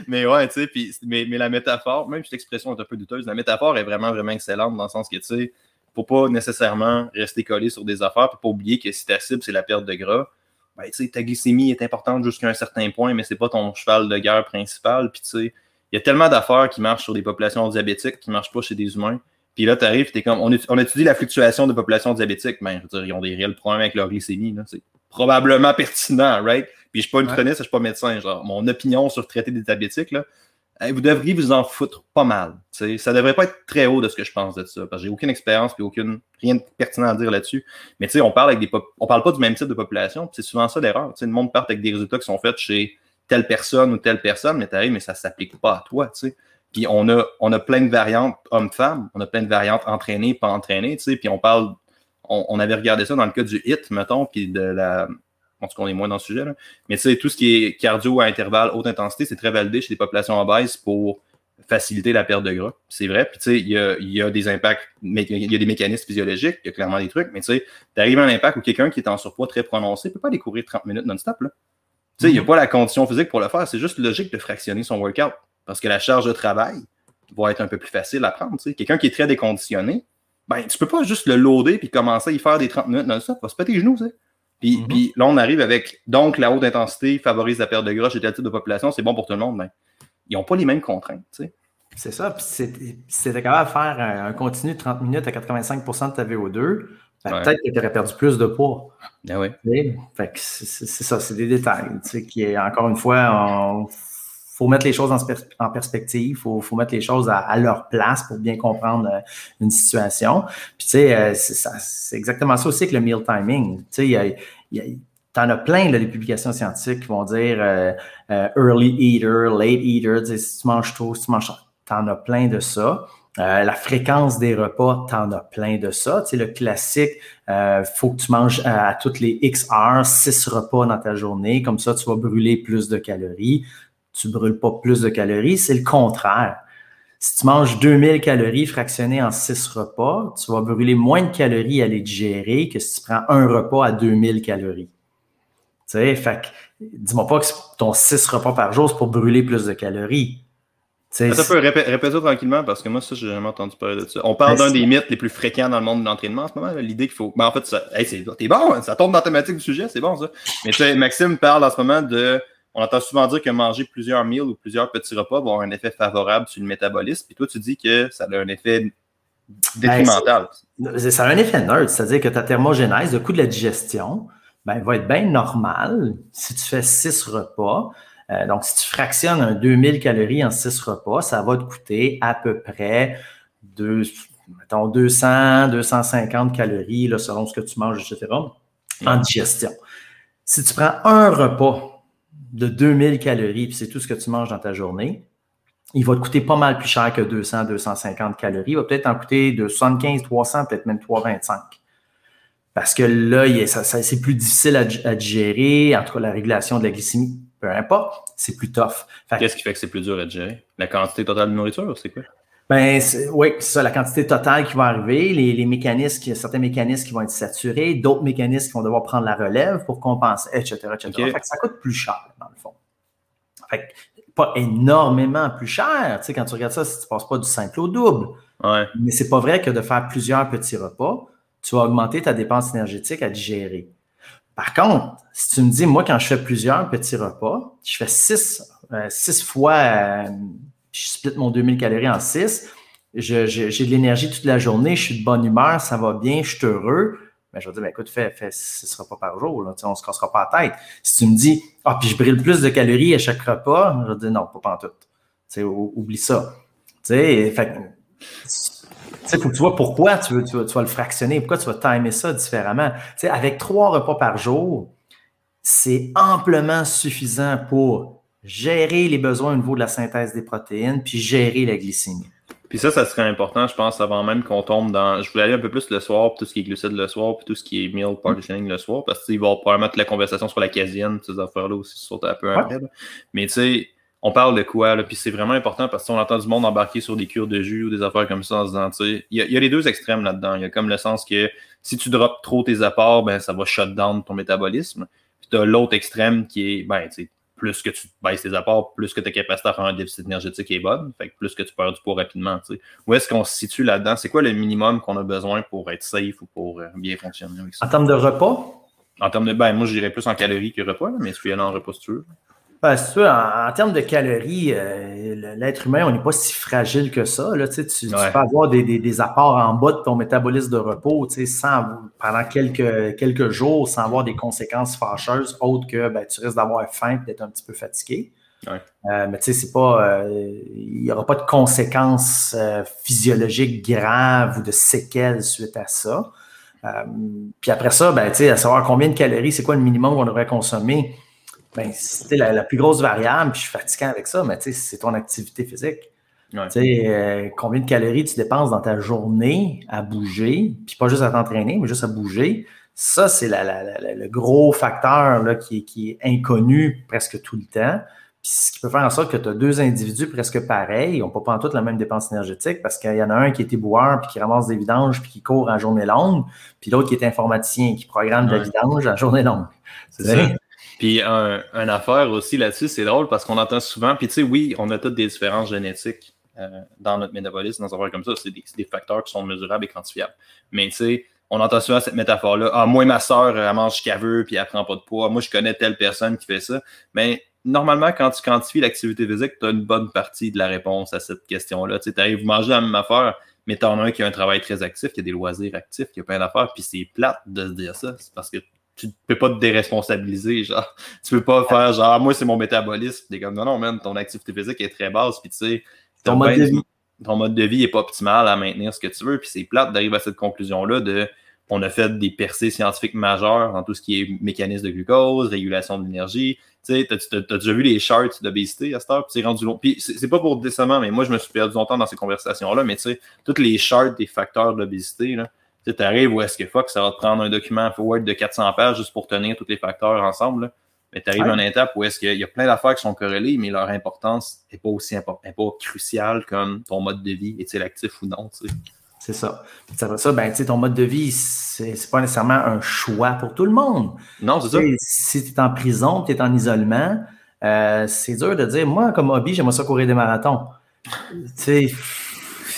B: Mais ouais, tu sais, mais, mais la métaphore, même si l'expression est un peu douteuse, la métaphore est vraiment, vraiment excellente dans le sens que, tu sais, faut pas nécessairement rester collé sur des affaires, pour pas oublier que si ta cible, c'est la perte de gras, ben, tu sais, ta glycémie est importante jusqu'à un certain point, mais c'est pas ton cheval de guerre principal. Puis, tu sais, il y a tellement d'affaires qui marchent sur des populations diabétiques qui ne marchent pas chez des humains. Puis là, tu arrives, es comme, on, on, étudie la fluctuation de populations diabétiques. Ben, je veux dire, ils ont des réels problèmes avec leur glycémie. C'est probablement pertinent, right? Puis je suis pas une ouais. je suis pas médecin. Genre, mon opinion sur traiter des diabétiques, là, vous devriez vous en foutre pas mal. Ça Ça devrait pas être très haut de ce que je pense de ça, parce que j'ai aucune expérience et aucune rien de pertinent à dire là-dessus. Mais on parle avec des on parle pas du même type de population, c'est souvent ça l'erreur. Le monde part avec des résultats qui sont faits chez telle personne ou telle personne, mais t'arrives, mais ça s'applique pas à toi. sais. Puis on a, on a plein de variantes hommes-femmes, on a plein de variantes entraînées, pas entraînées, puis on parle, on, on, avait regardé ça dans le cas du HIT, mettons, puis de la, pense qu'on est moins dans le sujet, là. mais tu sais, tout ce qui est cardio à intervalle, haute intensité, c'est très validé chez des populations obèses pour faciliter la perte de gras. C'est vrai. Puis tu sais, il y a, y a, des impacts, il y a des mécanismes physiologiques, il y a clairement des trucs, mais tu sais, t'arrives à un impact où quelqu'un qui est en surpoids très prononcé ne peut pas aller courir 30 minutes non-stop. Tu sais, il n'y a mm-hmm. pas la condition physique pour le faire. C'est juste logique de fractionner son workout. Parce que la charge de travail va être un peu plus facile à prendre. Quelqu'un qui est très déconditionné, ben, tu peux pas juste le loader puis commencer à y faire des 30 minutes non-stop. Va se péter les genoux, tu puis, mhm. puis, là, on arrive avec donc la haute intensité favorise la perte de gras chez tel type de population, c'est bon pour tout le monde, mais ils n'ont pas les mêmes contraintes. Tu sais.
A: C'est ça. Puis si tu capable de faire un, continu de 30 minutes à 85% de ta VO2, ben, peut-être que tu aurais perdu plus de poids.
B: Ah oui.
A: Fait c'est ça, c'est des détails. Tu sais, qui est, encore une fois, on faut mettre les choses en, perspective, faut, faut, mettre les choses à, leur place pour bien comprendre euh, une situation. Puis, tu sais, euh, c'est exactement ça aussi avec le meal timing. Tu sais, il en as plein, là, des publications scientifiques qui vont dire euh, early eater, late eater, si tu manges tôt, si tu manges en as plein de ça. la fréquence des repas, tu en as plein de ça. Tu sais, le classique, il faut que tu manges à toutes les X heures, six repas dans ta journée. Comme ça, tu vas brûler plus de calories tu brûles pas plus de calories. C'est le contraire. Si tu manges 2000 calories fractionnées en 6 repas, tu vas brûler moins de calories à les digérer que si tu prends un repas à 2000 calories. Tu sais, fait dis-moi pas que ton 6 repas par jour, c'est pour brûler plus de calories.
B: Ça peut répéter tranquillement parce que moi, ça, j'ai jamais entendu parler de ça. On parle d'un des mythes les plus fréquents dans le monde de l'entraînement en ce moment. L'idée qu'il faut. Mais ben, en fait, ça... t'es bon, hein, ça tombe dans la thématique du sujet, c'est bon ça. Mais tu sais, Maxime parle en ce moment de on entend souvent dire que manger plusieurs meals ou plusieurs petits repas va avoir un effet favorable sur le métabolisme. Puis toi, tu dis que ça a un effet détrimental.
A: Ben, ça a un effet neutre, c'est-à-dire que ta thermogénèse, le coût de la digestion, ben, va être bien normal si tu fais six repas. Euh, donc, si tu fractionnes un 2000 calories en six repas, ça va te coûter à peu près deux, mettons 200, 250 calories là, selon ce que tu manges, etc., en digestion. Si tu prends un repas de 2000 calories, puis c'est tout ce que tu manges dans ta journée, il va te coûter pas mal plus cher que 200, 250 calories. Il va peut-être en coûter de 75, 300, peut-être même 325. Parce que là, c'est plus difficile à, digérer, entre la régulation de la glycémie, peu importe, c'est plus tough.
B: Qu'est-ce qui fait que c'est plus dur à digérer? La quantité totale de nourriture, c'est quoi?
A: Ben, oui, c'est ça, la quantité totale qui va arriver, les, les mécanismes, certains mécanismes qui vont être saturés, d'autres mécanismes qui vont devoir prendre la relève pour compenser, etc., etc. Fait que ça coûte plus cher. Fait pas énormément plus cher, tu sais, quand tu regardes ça, si tu passes pas du simple au double.
B: Ouais.
A: Mais c'est pas vrai que de faire plusieurs petits repas, tu vas augmenter ta dépense énergétique à digérer. Par contre, si tu me dis, moi, quand je fais plusieurs petits repas, je fais six, euh, six fois, euh, je split mon 2000 calories en six, j'ai de l'énergie toute la journée, je suis de bonne humeur, ça va bien, je suis heureux. Mais je vais dire, ben, écoute, fais, fais six repas par jour, là, on ne se cassera pas la tête. Si tu me dis, ah, puis je brille plus de calories à chaque repas, je vais dire, non, pas en tout. oublie ça. Tu faut que tu vois pourquoi tu, veux, tu, vas, le fractionner, pourquoi tu vas timer ça différemment. avec trois repas par jour, c'est amplement suffisant pour gérer les besoins au niveau de la synthèse des protéines, puis gérer la glycémie.
B: Puis ça, ça serait important, je pense, avant même qu'on tombe dans. Je voulais aller un peu plus le soir, puis tout ce qui est glucides le soir, puis tout ce qui est meal partitioning le soir, parce qu'il va probablement mettre la conversation sur la casienne, ces affaires-là aussi, sauter un peu après. Mais tu sais, on parle de quoi, là, puis c'est vraiment important parce qu'on entend du monde embarquer sur des cures de jus ou des affaires comme ça en se disant, tu sais, il y, a les deux extrêmes là-dedans. Il y a comme le sens que si tu drops trop tes apports, ben, ça va shut down ton métabolisme. Puis tu as l'autre extrême qui est, ben, tu sais, plus que tu baisses tes apports, plus que ta capacité à faire un déficit énergétique est bonne, fait que plus que tu perds du poids rapidement. Où est-ce qu'on se situe là-dedans? C'est quoi le minimum qu'on a besoin pour être safe ou pour euh, bien fonctionner avec ça?
A: En termes de repas?
B: En termes de, ben, moi, j'irais plus en calories que repas, mais si tu y en repas si tu veux.
A: Ben, en, termes de calories, euh, l'être humain, on n'est pas si fragile que ça. Là, tu, tu, peux avoir des, apports en bas de ton métabolisme de repos sans, pendant quelques, quelques jours sans avoir des conséquences fâcheuses autres que ben, tu risques d'avoir faim et d'être un petit peu fatigué. Euh, mais tu sais, c'est pas. Euh, il n'y aura pas de conséquences physiologiques graves ou de séquelles suite à ça. puis après ça, ben, à savoir combien de calories, c'est quoi le minimum qu'on devrait consommer ben, c'était la, plus grosse variable, puis je suis fatiguant avec ça, mais c'est ton activité physique. Euh, combien de calories tu dépenses dans ta journée à bouger, puis pas juste à t'entraîner, mais juste à bouger. Ça, c'est le gros facteur là, qui, qui, est inconnu presque tout le temps. Puis ce qui peut faire en sorte que tu as deux individus presque pareils, ils n'ont pas toutes la même dépense énergétique parce qu'il y en a un qui est éboueur puis qui ramasse des vidanges puis qui court en journée longue, puis l'autre qui est informaticien qui programme de la vidange en journée longue.
B: C'est ça. Puis un, affaire aussi là-dessus, c'est drôle parce qu'on entend souvent, puis tu sais, oui, on a toutes des différences génétiques euh, dans notre métabolisme, dans un affaires comme ça, c'est des, facteurs qui sont mesurables et quantifiables. Mais tu sais, on entend souvent cette métaphore-là, ah, moi, ma soeur, elle mange ce qu'elle veut, puis elle prend pas de poids. Moi, je connais telle personne qui fait ça. Mais normalement, quand tu quantifies l'activité physique, tu as une bonne partie de la réponse à cette question-là. Tu arrives manger la même affaire, mais tu en as un qui a un travail très actif, qui a des loisirs actifs, qui a plein d'affaires, puis c'est plate de se dire ça. Parce que tu peux pas te déresponsabiliser, genre. Tu peux pas faire genre, ah, moi, c'est mon métabolisme. T'es comme, non, non, man, ton activité physique est très basse, puis tu sais, ton mode, de vie. ton mode de vie est pas optimal à maintenir ce que tu veux, puis c'est plate d'arriver à cette conclusion-là de, on a fait des percées scientifiques majeures dans tout ce qui est mécanisme de glucose, régulation de l'énergie. Tu sais, t'as, as, déjà vu les charts d'obésité à cette heure, puis c'est rendu long. Puis c'est, pas pour décemment, mais moi, je me suis perdu longtemps dans ces conversations-là, mais tu sais, toutes les charts des facteurs d'obésité, là, tu arrives où est-ce que fuck, ça va te prendre un document forward de 400 pages juste pour tenir tous les facteurs ensemble. Mais tu arrives à une étape où est-ce qu'il y a plein d'affaires qui sont corrélées, mais leur importance n'est pas aussi importante, pas cruciale comme ton mode de vie, est-il actif ou non.
A: C'est ça. C'est ça, ben, ton mode de vie, c'est pas nécessairement un choix pour tout le monde.
B: Non, c'est ça.
A: Si tu es en prison, tu es en isolement, euh, c'est dur de dire, moi, comme hobby, j'aimerais ça courir des marathons.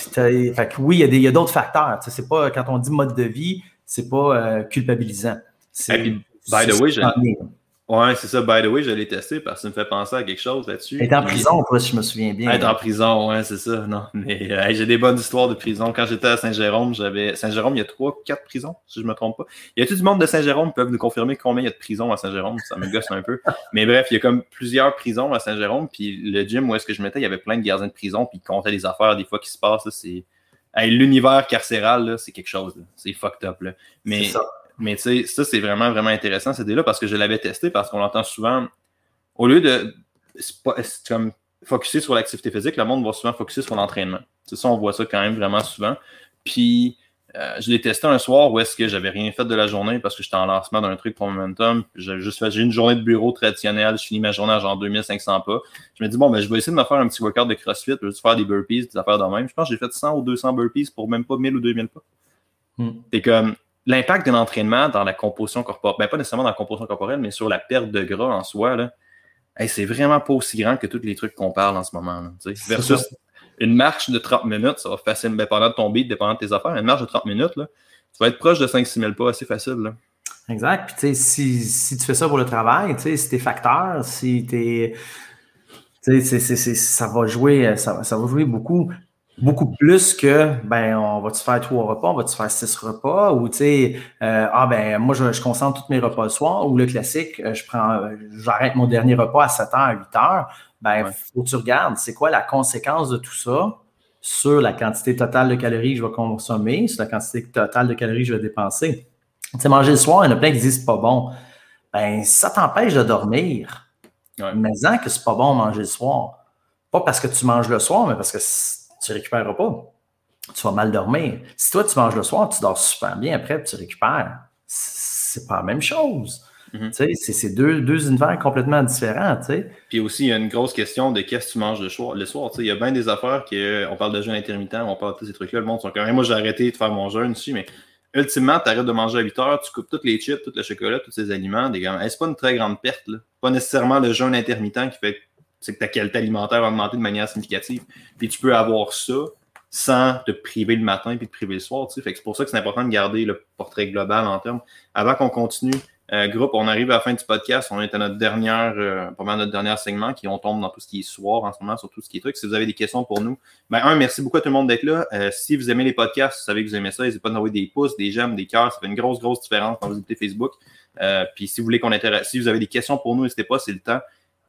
A: Fait oui, il y a d'autres facteurs. C'est pas, quand on dit mode de vie, c'est pas euh, culpabilisant.
B: by the way, Ouais, c'est ça. By the way, je l'ai testé parce que ça me fait penser à quelque chose là-dessus.
A: Être en prison, toi, si je me souviens bien.
B: Être en prison, ouais, c'est ça. Non, mais euh, j'ai des bonnes histoires de prison. Quand j'étais à Saint-Jérôme, j'avais. Saint-Jérôme, il y a trois, quatre prisons, si je me trompe pas. Il y a tout du monde de Saint-Jérôme qui peuvent nous confirmer combien il y a de prisons à Saint-Jérôme? Ça me gosse un peu. Mais bref, il y a comme plusieurs prisons à Saint-Jérôme. Puis le gym où est-ce que je mettais, il y avait plein de gardiens de prison. Puis ils comptaient les affaires des fois qui se passent. C'est. l'univers carcéral, c'est quelque chose. C'est fucked up. Là. Mais Mais tu sais, ça, c'est vraiment, vraiment intéressant, cette idée-là, parce que je l'avais testé, parce qu'on l'entend souvent, au lieu de comme focuser sur l'activité physique, le monde va souvent focuser sur l'entraînement. C'est ça, on voit ça quand même vraiment souvent. Puis, euh, je l'ai testé un soir où est-ce que j'avais rien fait de la journée parce que j'étais en lancement d'un truc pour Momentum. J'avais juste fait, j'ai une journée de bureau traditionnelle. Je finis ma journée à genre 2500 pas. Je me dis, bon, ben, je vais essayer de me faire un petit workout de CrossFit, je vais juste faire des burpees, des affaires de même. Je pense que j'ai fait 100 ou 200 burpees pour même pas 1000 ou 2000 pas. C'est comme l'impact de l'entraînement dans la composition corporelle, ben, pas nécessairement dans la composition corporelle, mais sur la perte de gras en soi, là. c'est vraiment pas aussi grand que tous les trucs qu'on parle en ce moment. Là, versus une marche de 30 minutes, ça va facilement, ben, pendant ton beat, dépendant de tes affaires, une marche de 30 minutes, là, tu vas être proche de 5-6 000 pas assez facile. Là.
A: Exact. Puis, tu sais, si, si, tu fais ça pour le travail, tu sais, si t'es facteur, si t'es. Tu sais, ça va jouer, ça, ça, va jouer beaucoup, beaucoup plus que, ben, on va-tu faire trois repas, on va-tu faire six repas, ou tu sais, euh, ah ben, moi, je, je, concentre tous mes repas le soir, ou le classique, euh, je prends, j'arrête mon dernier repas à 7h, à 8h. Ben, il faut que tu regardes, c'est quoi la conséquence de tout ça sur la quantité totale de calories que je vais consommer, sur la quantité totale de calories que je vais dépenser. Tu sais, manger le soir, il y en a plein qui disent pas bon. Ben, ça t'empêche de dormir. Mais en que c'est pas bon manger le soir. Pas parce que tu manges le soir, mais parce que tu récupéreras pas. Tu vas mal dormir. Si toi, tu manges le soir, tu dors super bien après, tu récupères. C'est pas la même chose. Mhm. C'est deux, deux univers complètement différents.
B: Puis aussi, il y a une grosse question de qu'est-ce que tu manges le soir. Le soir il y a bien des affaires qu'on parle de jeûne intermittent, on parle de ces trucs-là. Le monde sont quand même. Moi, j'ai arrêté de faire mon jeûne aussi, mais ultimement, tu arrêtes de manger à 8 heures, tu coupes toutes les chips, tout le chocolat, tous ces aliments. Des... C'est pas une très grande perte. Là. Pas nécessairement le jeûne intermittent qui fait que ta qualité alimentaire va augmenter de manière significative. Puis tu peux avoir ça sans te priver le matin puis te priver le soir. Fait que c'est pour ça que c'est important de garder le portrait global en termes. Avant qu'on continue, euh, groupe, on arrive à la fin du podcast. On est à notre dernière, euh, notre dernier segment, qui on tombe dans tout ce qui est soir en ce moment, sur tout ce qui est truc. Si vous avez des questions pour nous, ben un, merci beaucoup à tout le monde d'être là. Euh, si vous aimez les podcasts, vous savez que vous aimez ça, n'hésitez pas à envoyer des pouces, des j'aime, des cœurs. Ça fait une grosse, grosse différence quand vous écoutez Facebook. puis si vous voulez qu'on intéresse, si vous avez des questions pour nous, n'hésitez pas, c'est le temps.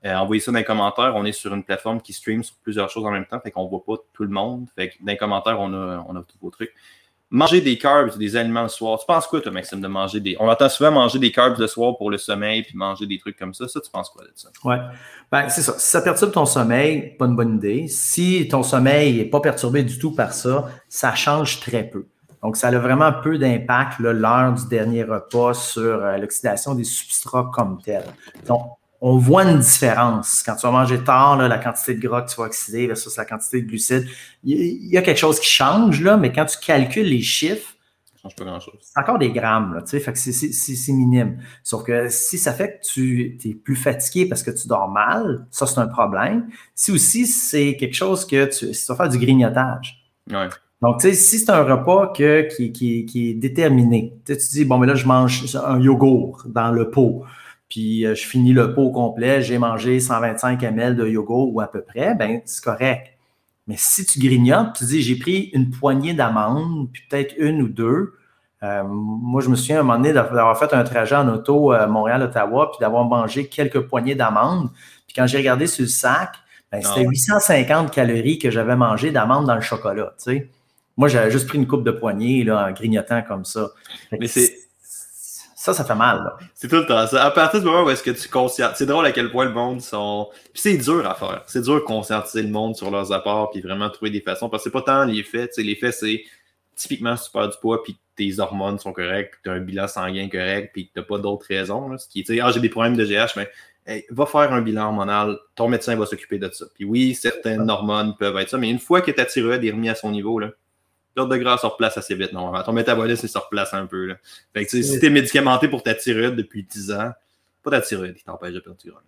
B: Envoyez ça dans les commentaires. On est sur une plateforme qui stream sur plusieurs choses en même temps, fait qu'on voit pas tout le monde. Fait que dans les commentaires, on a, on a tous vos trucs. Manger des carbs, des aliments le soir. Tu penses quoi, toi, Maxime, de manger des. On entend souvent manger des carbs le soir pour le sommeil, puis manger des trucs comme ça. Ça, tu penses quoi de ça?
A: Oui. Ben, c'est ça. Si ça perturbe ton sommeil, pas une bonne idée. Si ton sommeil n'est pas perturbé du tout par ça, ça change très peu. Donc, ça a vraiment peu d'impact, l'heure du dernier repas sur euh, l'oxydation des substrats comme tel. Donc, on voit une différence. Quand tu vas manger tard, la quantité de gras que tu vas oxyder versus la quantité de glucides, il y, a quelque chose qui change, là, mais quand tu calcules les chiffres,
B: change pas grand-chose.
A: C'est encore des grammes, là, tu sais, fait que c'est minime. Sauf que si ça fait que tu es plus fatigué parce que tu dors mal, ça, c'est un problème. Si aussi c'est quelque chose que tu, si tu vas faire du grignotage. Donc, tu sais, si c'est un repas que, qui, qui, est déterminé, tu dis, bon, mais là, je mange un yogourt dans le pot puis euh, je finis le pot complet, j'ai mangé 125 ml de yogourt ou à peu près, ben c'est correct. Mais si tu grignotes, tu dis j'ai pris une poignée d'amandes, puis peut-être une ou deux. Euh, moi, je me souviens à un moment donné d'avoir fait un trajet en auto à euh, Montréal-Ottawa, puis d'avoir mangé quelques poignées d'amandes. Puis quand j'ai regardé sur le sac, ben, c'était 850 ah calories que j'avais mangé d'amandes dans le chocolat. Tu sais. Moi, j'avais juste pris une coupe de poignée là, en grignotant comme ça.
B: Mais c'est
A: ça, ça fait mal.
B: C'est tout le temps ça. À partir du moment où est-ce que tu conscientises, c'est drôle à quel point le monde sont. Puis c'est dur à faire. C'est dur de conscientiser le monde sur leurs apports puis vraiment trouver des façons. Parce que c'est pas tant l'effet. L'effet, c'est typiquement si tu perds du poids puis tes hormones sont correctes, tu as un bilan sanguin correct puis que tu pas d'autres raisons. ce qui est, ah, j'ai des problèmes de GH, mais va faire un bilan hormonal, ton médecin va s'occuper de ça. Puis oui, certaines hormones peuvent être ça, mais une fois que ta thyroïde est remise à son niveau, là, L'ordre de gras se replace assez vite. Non, ton métabolisme se replace un peu. Là. Fait que, si tu es médicamenté pour ta thyroïde depuis 10 ans, pas ta thyroïde qui t'empêche de perdre du gras.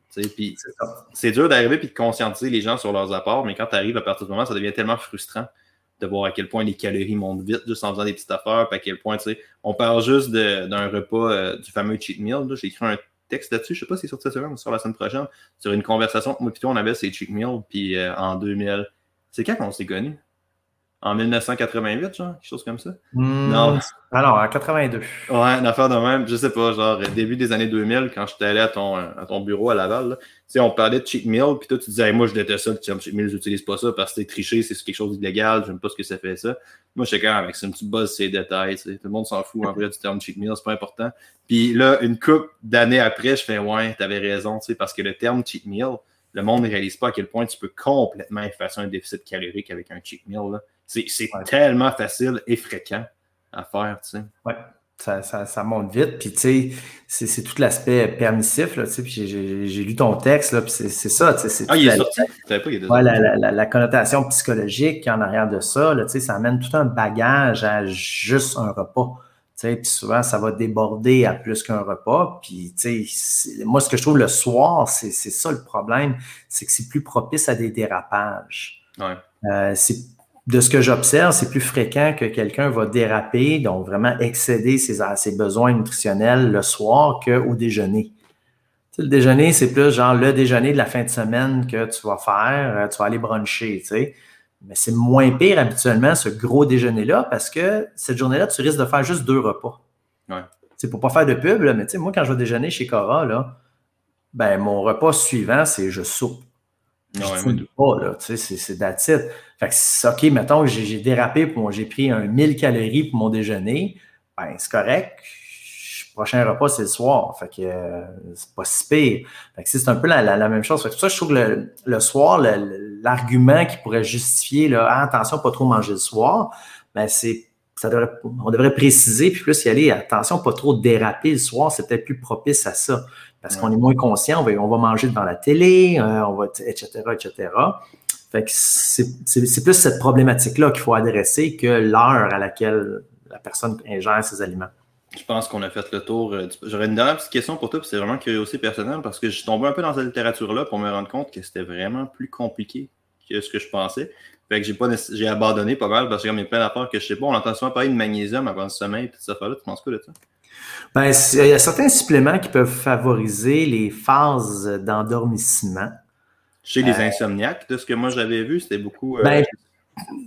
B: C'est dur d'arriver et de conscientiser les gens sur leurs apports, mais quand tu arrives à partir du moment, ça devient tellement frustrant de voir à quel point les calories montent vite juste en faisant des petites affaires, puis à quel point, tu sais, on parle juste d'un repas euh, du fameux cheat meal. J'ai écrit un texte là-dessus, je sais pas si c'est sorti cette semaine ou sur la semaine prochaine, sur une conversation. Moi, plutôt, on avait ces cheat meals, puis euh, en 2000. C'est quand qu'on s'est connus? En 1988, genre, quelque chose comme ça?
A: Hmm, non. Alors, en 82.
B: Ouais, une affaire de même, je sais pas, genre, début des années 2000, quand j'étais allé à ton, à ton bureau à Laval, tu sais, on parlait de cheat meal, puis toi, tu disais, moi, je déteste ça, le cheat meal, j'utilise pas ça parce que c'est triché, c'est quelque chose d'illégal, j'aime pas ce que ça fait ça. Moi, je sais quand même avec ça, une petite buzz, c'est détails, tu sais. Tout le monde s'en fout, en vrai, du terme cheat meal, c'est pas important. Puis là, une couple d'années après, je fais, ouais, t'avais raison, tu sais, parce que le terme cheat meal, le monde ne réalise pas à quel point tu peux complètement effacer un déficit calorique avec un cheat meal. C'est tellement facile et fréquent à faire. Tu sais.
A: Ouais. Ça, ça, ça, monte vite. Puis, tu sais, c'est tout l'aspect permissif. Là, tu sais, puis j'ai lu ton texte, là, puis c'est ça. Tu sais,
B: ah, il est sorti?
A: pas, il ouais, la, la, la, connotation psychologique en arrière de ça, là, tu sais, ça amène tout un bagage à juste un repas. Puis souvent, ça va déborder à plus qu'un repas. Puis, moi, ce que je trouve le soir, c'est ça le problème, c'est que c'est plus propice à des dérapages.
B: Ouais.
A: Euh, de ce que j'observe, c'est plus fréquent que quelqu'un va déraper, donc vraiment excéder ses, ses besoins nutritionnels le soir qu'au déjeuner. le déjeuner, c'est plus genre le déjeuner de la fin de semaine que tu vas faire, euh, tu vas aller bruncher, tu sais. Mais c'est moins pire habituellement, ce gros déjeuner-là, parce que cette journée-là, tu risques de faire juste deux repas.
B: Ouais.
A: C'est pour pas faire de pub, là, mais tu sais, moi, quand je vais déjeuner chez Cora, là, ben, mon repas suivant, c'est je soupe. Je ne pas, là, tu sais, c'est it. Fait que, OK, mettons, j'ai dérapé, j'ai pris un 1000 calories pour mon déjeuner, ben, c'est correct prochain repas, c'est le soir. Fait que euh, c'est pas si pire. Fait que c'est un peu la, même chose. Fait que ça, je trouve que le, soir, l'argument qui pourrait justifier là, ah, attention, pas trop manger le soir, ben c'est ça devrait, on devrait préciser, puis plus y aller, attention, pas trop déraper le soir, c'est peut-être plus propice à ça. Parce qu'on est moins conscient, on va, on va, manger devant la télé, euh, on va, etc., etc. Fait que c'est plus cette problématique-là qu'il faut adresser que l'heure à laquelle la personne ingère ses aliments.
B: Je pense qu'on a fait le tour. Euh, j'aurais une dernière petite question pour toi, puis c'est vraiment curiosité personnelle, parce que je suis tombé un peu dans cette littérature-là pour me rendre compte que c'était vraiment plus compliqué que ce que je pensais. Fait que j'ai pas j'ai abandonné pas mal parce y a plein d'affaires que je sais pas. On entend souvent parler de magnésium avant le sommeil et tout ça. Là, tu penses quoi de ça?
A: Ben, il y a certains suppléments qui peuvent favoriser les phases d'endormissement.
B: Chez les euh, insomniaques, de ce que moi j'avais vu, c'était beaucoup.
A: Euh, ben,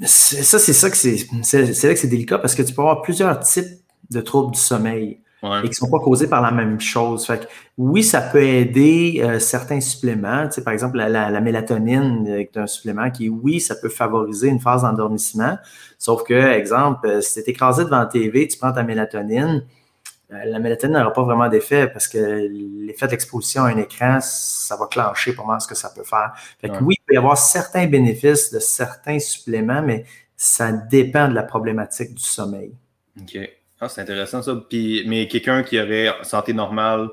A: ça, c'est ça que c'est. C'est là que c'est délicat parce que tu peux avoir plusieurs types de troubles du sommeil et qui ne sont pas causés par la même chose. Fait oui, ça peut aider euh, certains suppléments. Tu sais, par exemple, la, mélatonine est un supplément qui, oui, ça peut favoriser une phase d'endormissement. Sauf que, exemple, euh, si tu es écrasé devant la TV, tu prends ta mélatonine, euh, la mélatonine n'aura pas vraiment d'effet parce que l'effet d'exposition à un écran, ça va clencher pour moi ce que ça peut faire. Fait que oui, il peut y avoir certains bénéfices de certains suppléments, mais ça dépend de la problématique du sommeil.
B: OK. Ah, c'est intéressant ça. Puis, mais quelqu'un qui aurait santé normale,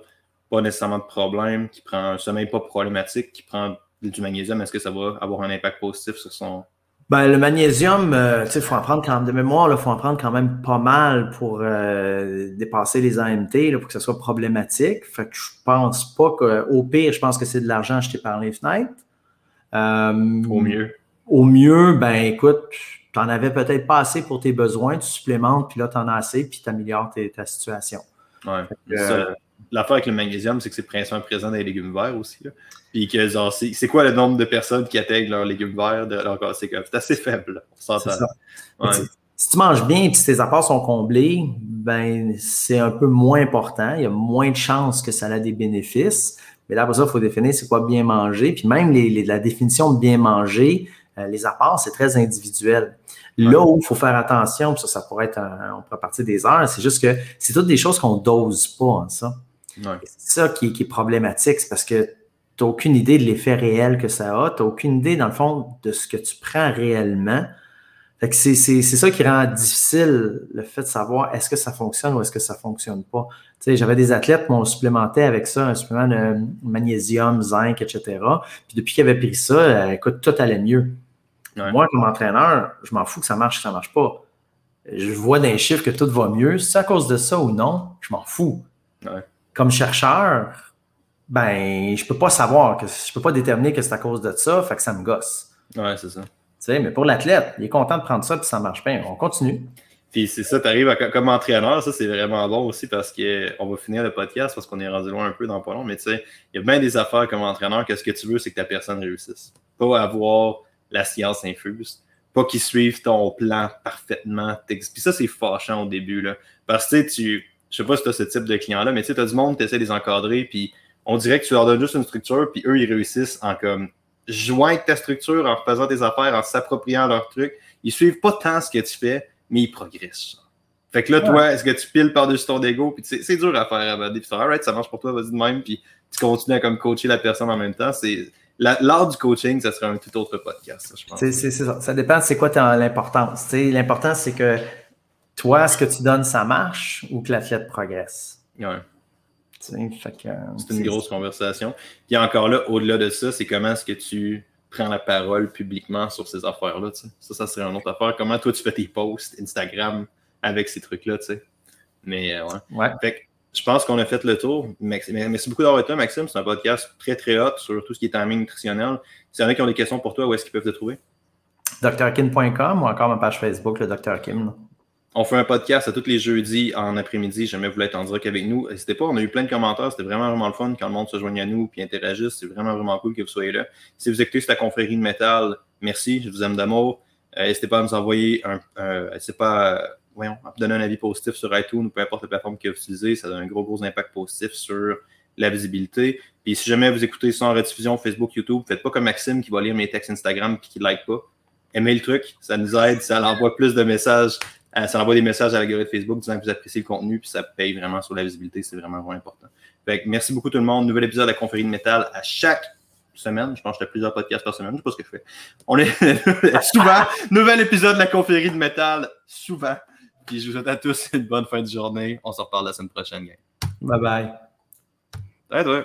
B: pas nécessairement de problème, qui prend un sommeil pas problématique, qui prend du magnésium, est-ce que ça va avoir un impact positif sur son.
A: Ben, le magnésium, euh, il faut en prendre quand même, de mémoire, il faut en prendre quand même pas mal pour euh, dépasser les AMT, là, pour que ce soit problématique. Fait que je pense pas qu'au pire, je pense que c'est de l'argent acheté par les fenêtres.
B: Euh, au mieux.
A: Au mieux, ben écoute, tu n'en avais peut-être pas assez pour tes besoins, tu supplémentes, puis là, tu en as assez, puis tu améliores ta situation.
B: Ouais. L'affaire avec le magnésium, c'est que c'est principalement présent dans les légumes verts aussi. Puis que c'est quoi le nombre de personnes qui atteignent leurs légumes verts de leur C'est assez faible.
A: Si tu manges bien et si tes apports sont comblés, ben c'est un peu moins important. Il y a moins de chances que ça ait des bénéfices. Mais là, pour ça, il faut définir c'est quoi bien manger. Puis même la définition de bien manger, euh, les apports, c'est très individuel. Là où il faut faire attention, ça, ça pourrait être, on pourrait partir des heures, c'est juste que c'est toutes des choses qu'on dose pas, en ça. C'est ça qui, est problématique, c'est parce que tu n'as aucune idée de l'effet réel que ça a, tu n'as aucune idée, dans le fond, de ce que tu prends réellement. c'est, ça qui rend difficile le fait de savoir est-ce que ça fonctionne ou est-ce que ça fonctionne pas. j'avais des athlètes qui m'ont supplémenté avec ça, un supplément de magnésium, zinc, etc. Puis depuis qu'ils avaient pris ça, euh, écoute, tout allait mieux. Moi, comme entraîneur, je m'en fous que ça marche ou ça ne marche pas. Je vois d'un chiffre que tout va mieux. Si c'est à cause de ça ou non, je m'en fous. Comme chercheur, ben, je peux pas savoir, que je peux pas déterminer que c'est à cause de ça, fait que ça me gosse.
B: Ouais, c'est ça.
A: mais pour l'athlète, il est content de prendre ça puis ça marche bien. On continue.
B: Puis c'est ça, tu arrives comme entraîneur, ça c'est vraiment bon aussi parce qu'on va finir le podcast parce qu'on est rendu loin un peu dans pas long, mais tu sais, il y a bien des affaires comme entraîneur que ce que tu veux, c'est que ta personne réussisse. Pas avoir la science infuse. pas qu'ils suivent ton plan parfaitement. Puis ça, c'est fâchant au début. Là. Parce que tu, je sais pas si tu as ce type de client-là, mais tu as du monde qui essaie de les encadrer, puis on dirait que tu leur donnes juste une structure, puis eux, ils réussissent en comme joindre ta structure, en faisant tes affaires, en s'appropriant leur truc. Ils suivent pas tant ce que tu fais, mais ils progressent. Fait que là, toi, est-ce que tu piles par-dessus ton ego? Puis c'est dur à faire à Puis alright, ça marche pour toi, vas-y de même. Puis tu continues à comme coacher la personne en même temps. C'est l'art du coaching, ça serait un tout autre podcast, je pense.
A: C'est ça. Ça dépend, c'est quoi l'importance. L'important, c'est que toi, ce que tu donnes, ça marche ou que l'athlète progresse?
B: Ouais. C'est une grosse conversation. Puis encore là, au-delà de ça, c'est comment est-ce que tu prends la parole publiquement sur ces affaires-là. Ça, ça serait une autre affaire. Comment toi, tu fais tes posts Instagram avec ces trucs-là, tu sais. Mais euh, ouais. Fait je pense qu'on a fait le tour. Merci beaucoup d'avoir été là, Maxime. C'est un podcast très, très hot sur tout ce qui est timing nutritionnel. S'il y en a qui ont des questions pour toi, où est-ce qu'ils peuvent te trouver?
A: drkim.com ou encore ma page Facebook, le Dr. Kim.
B: On fait un podcast à tous les jeudis en après-midi. Jamais vous être en direct avec nous. N'hésitez pas, on a eu plein de commentaires. C'était vraiment, vraiment le fun quand le monde se joigne à nous et interagisse. C'est vraiment, vraiment cool que vous soyez là. Si vous écoutez cette confrérie de métal, merci. Je vous aime d'amour. Euh, n'hésitez pas à nous envoyer un. n'hésitez pas à, voyons, à donner un avis positif sur iTunes ou peu importe la plateforme que vous utilisez. Ça donne un gros, gros impact positif sur la visibilité. Puis si jamais vous écoutez ça en rediffusion Facebook, YouTube, faites pas comme Maxime qui va lire mes textes Instagram et qui ne like pas. Aimez le truc, ça nous aide, ça envoie plus de messages euh, ça envoie des messages à l'algorithme Facebook disant que vous appréciez le contenu, puis ça paye vraiment sur la visibilité. C'est vraiment, vraiment important. Fait merci beaucoup tout le monde. Nouvel épisode de la conférence de métal à chaque semaine. Je pense que j'ai plusieurs podcasts par semaine. Je sais pas ce que je fais. On est souvent. nouvel épisode de la conférence de métal, souvent. Puis je vous souhaite à tous une bonne fin de journée. On se reparle la semaine prochaine,
A: Bye bye.
B: Bye, toi.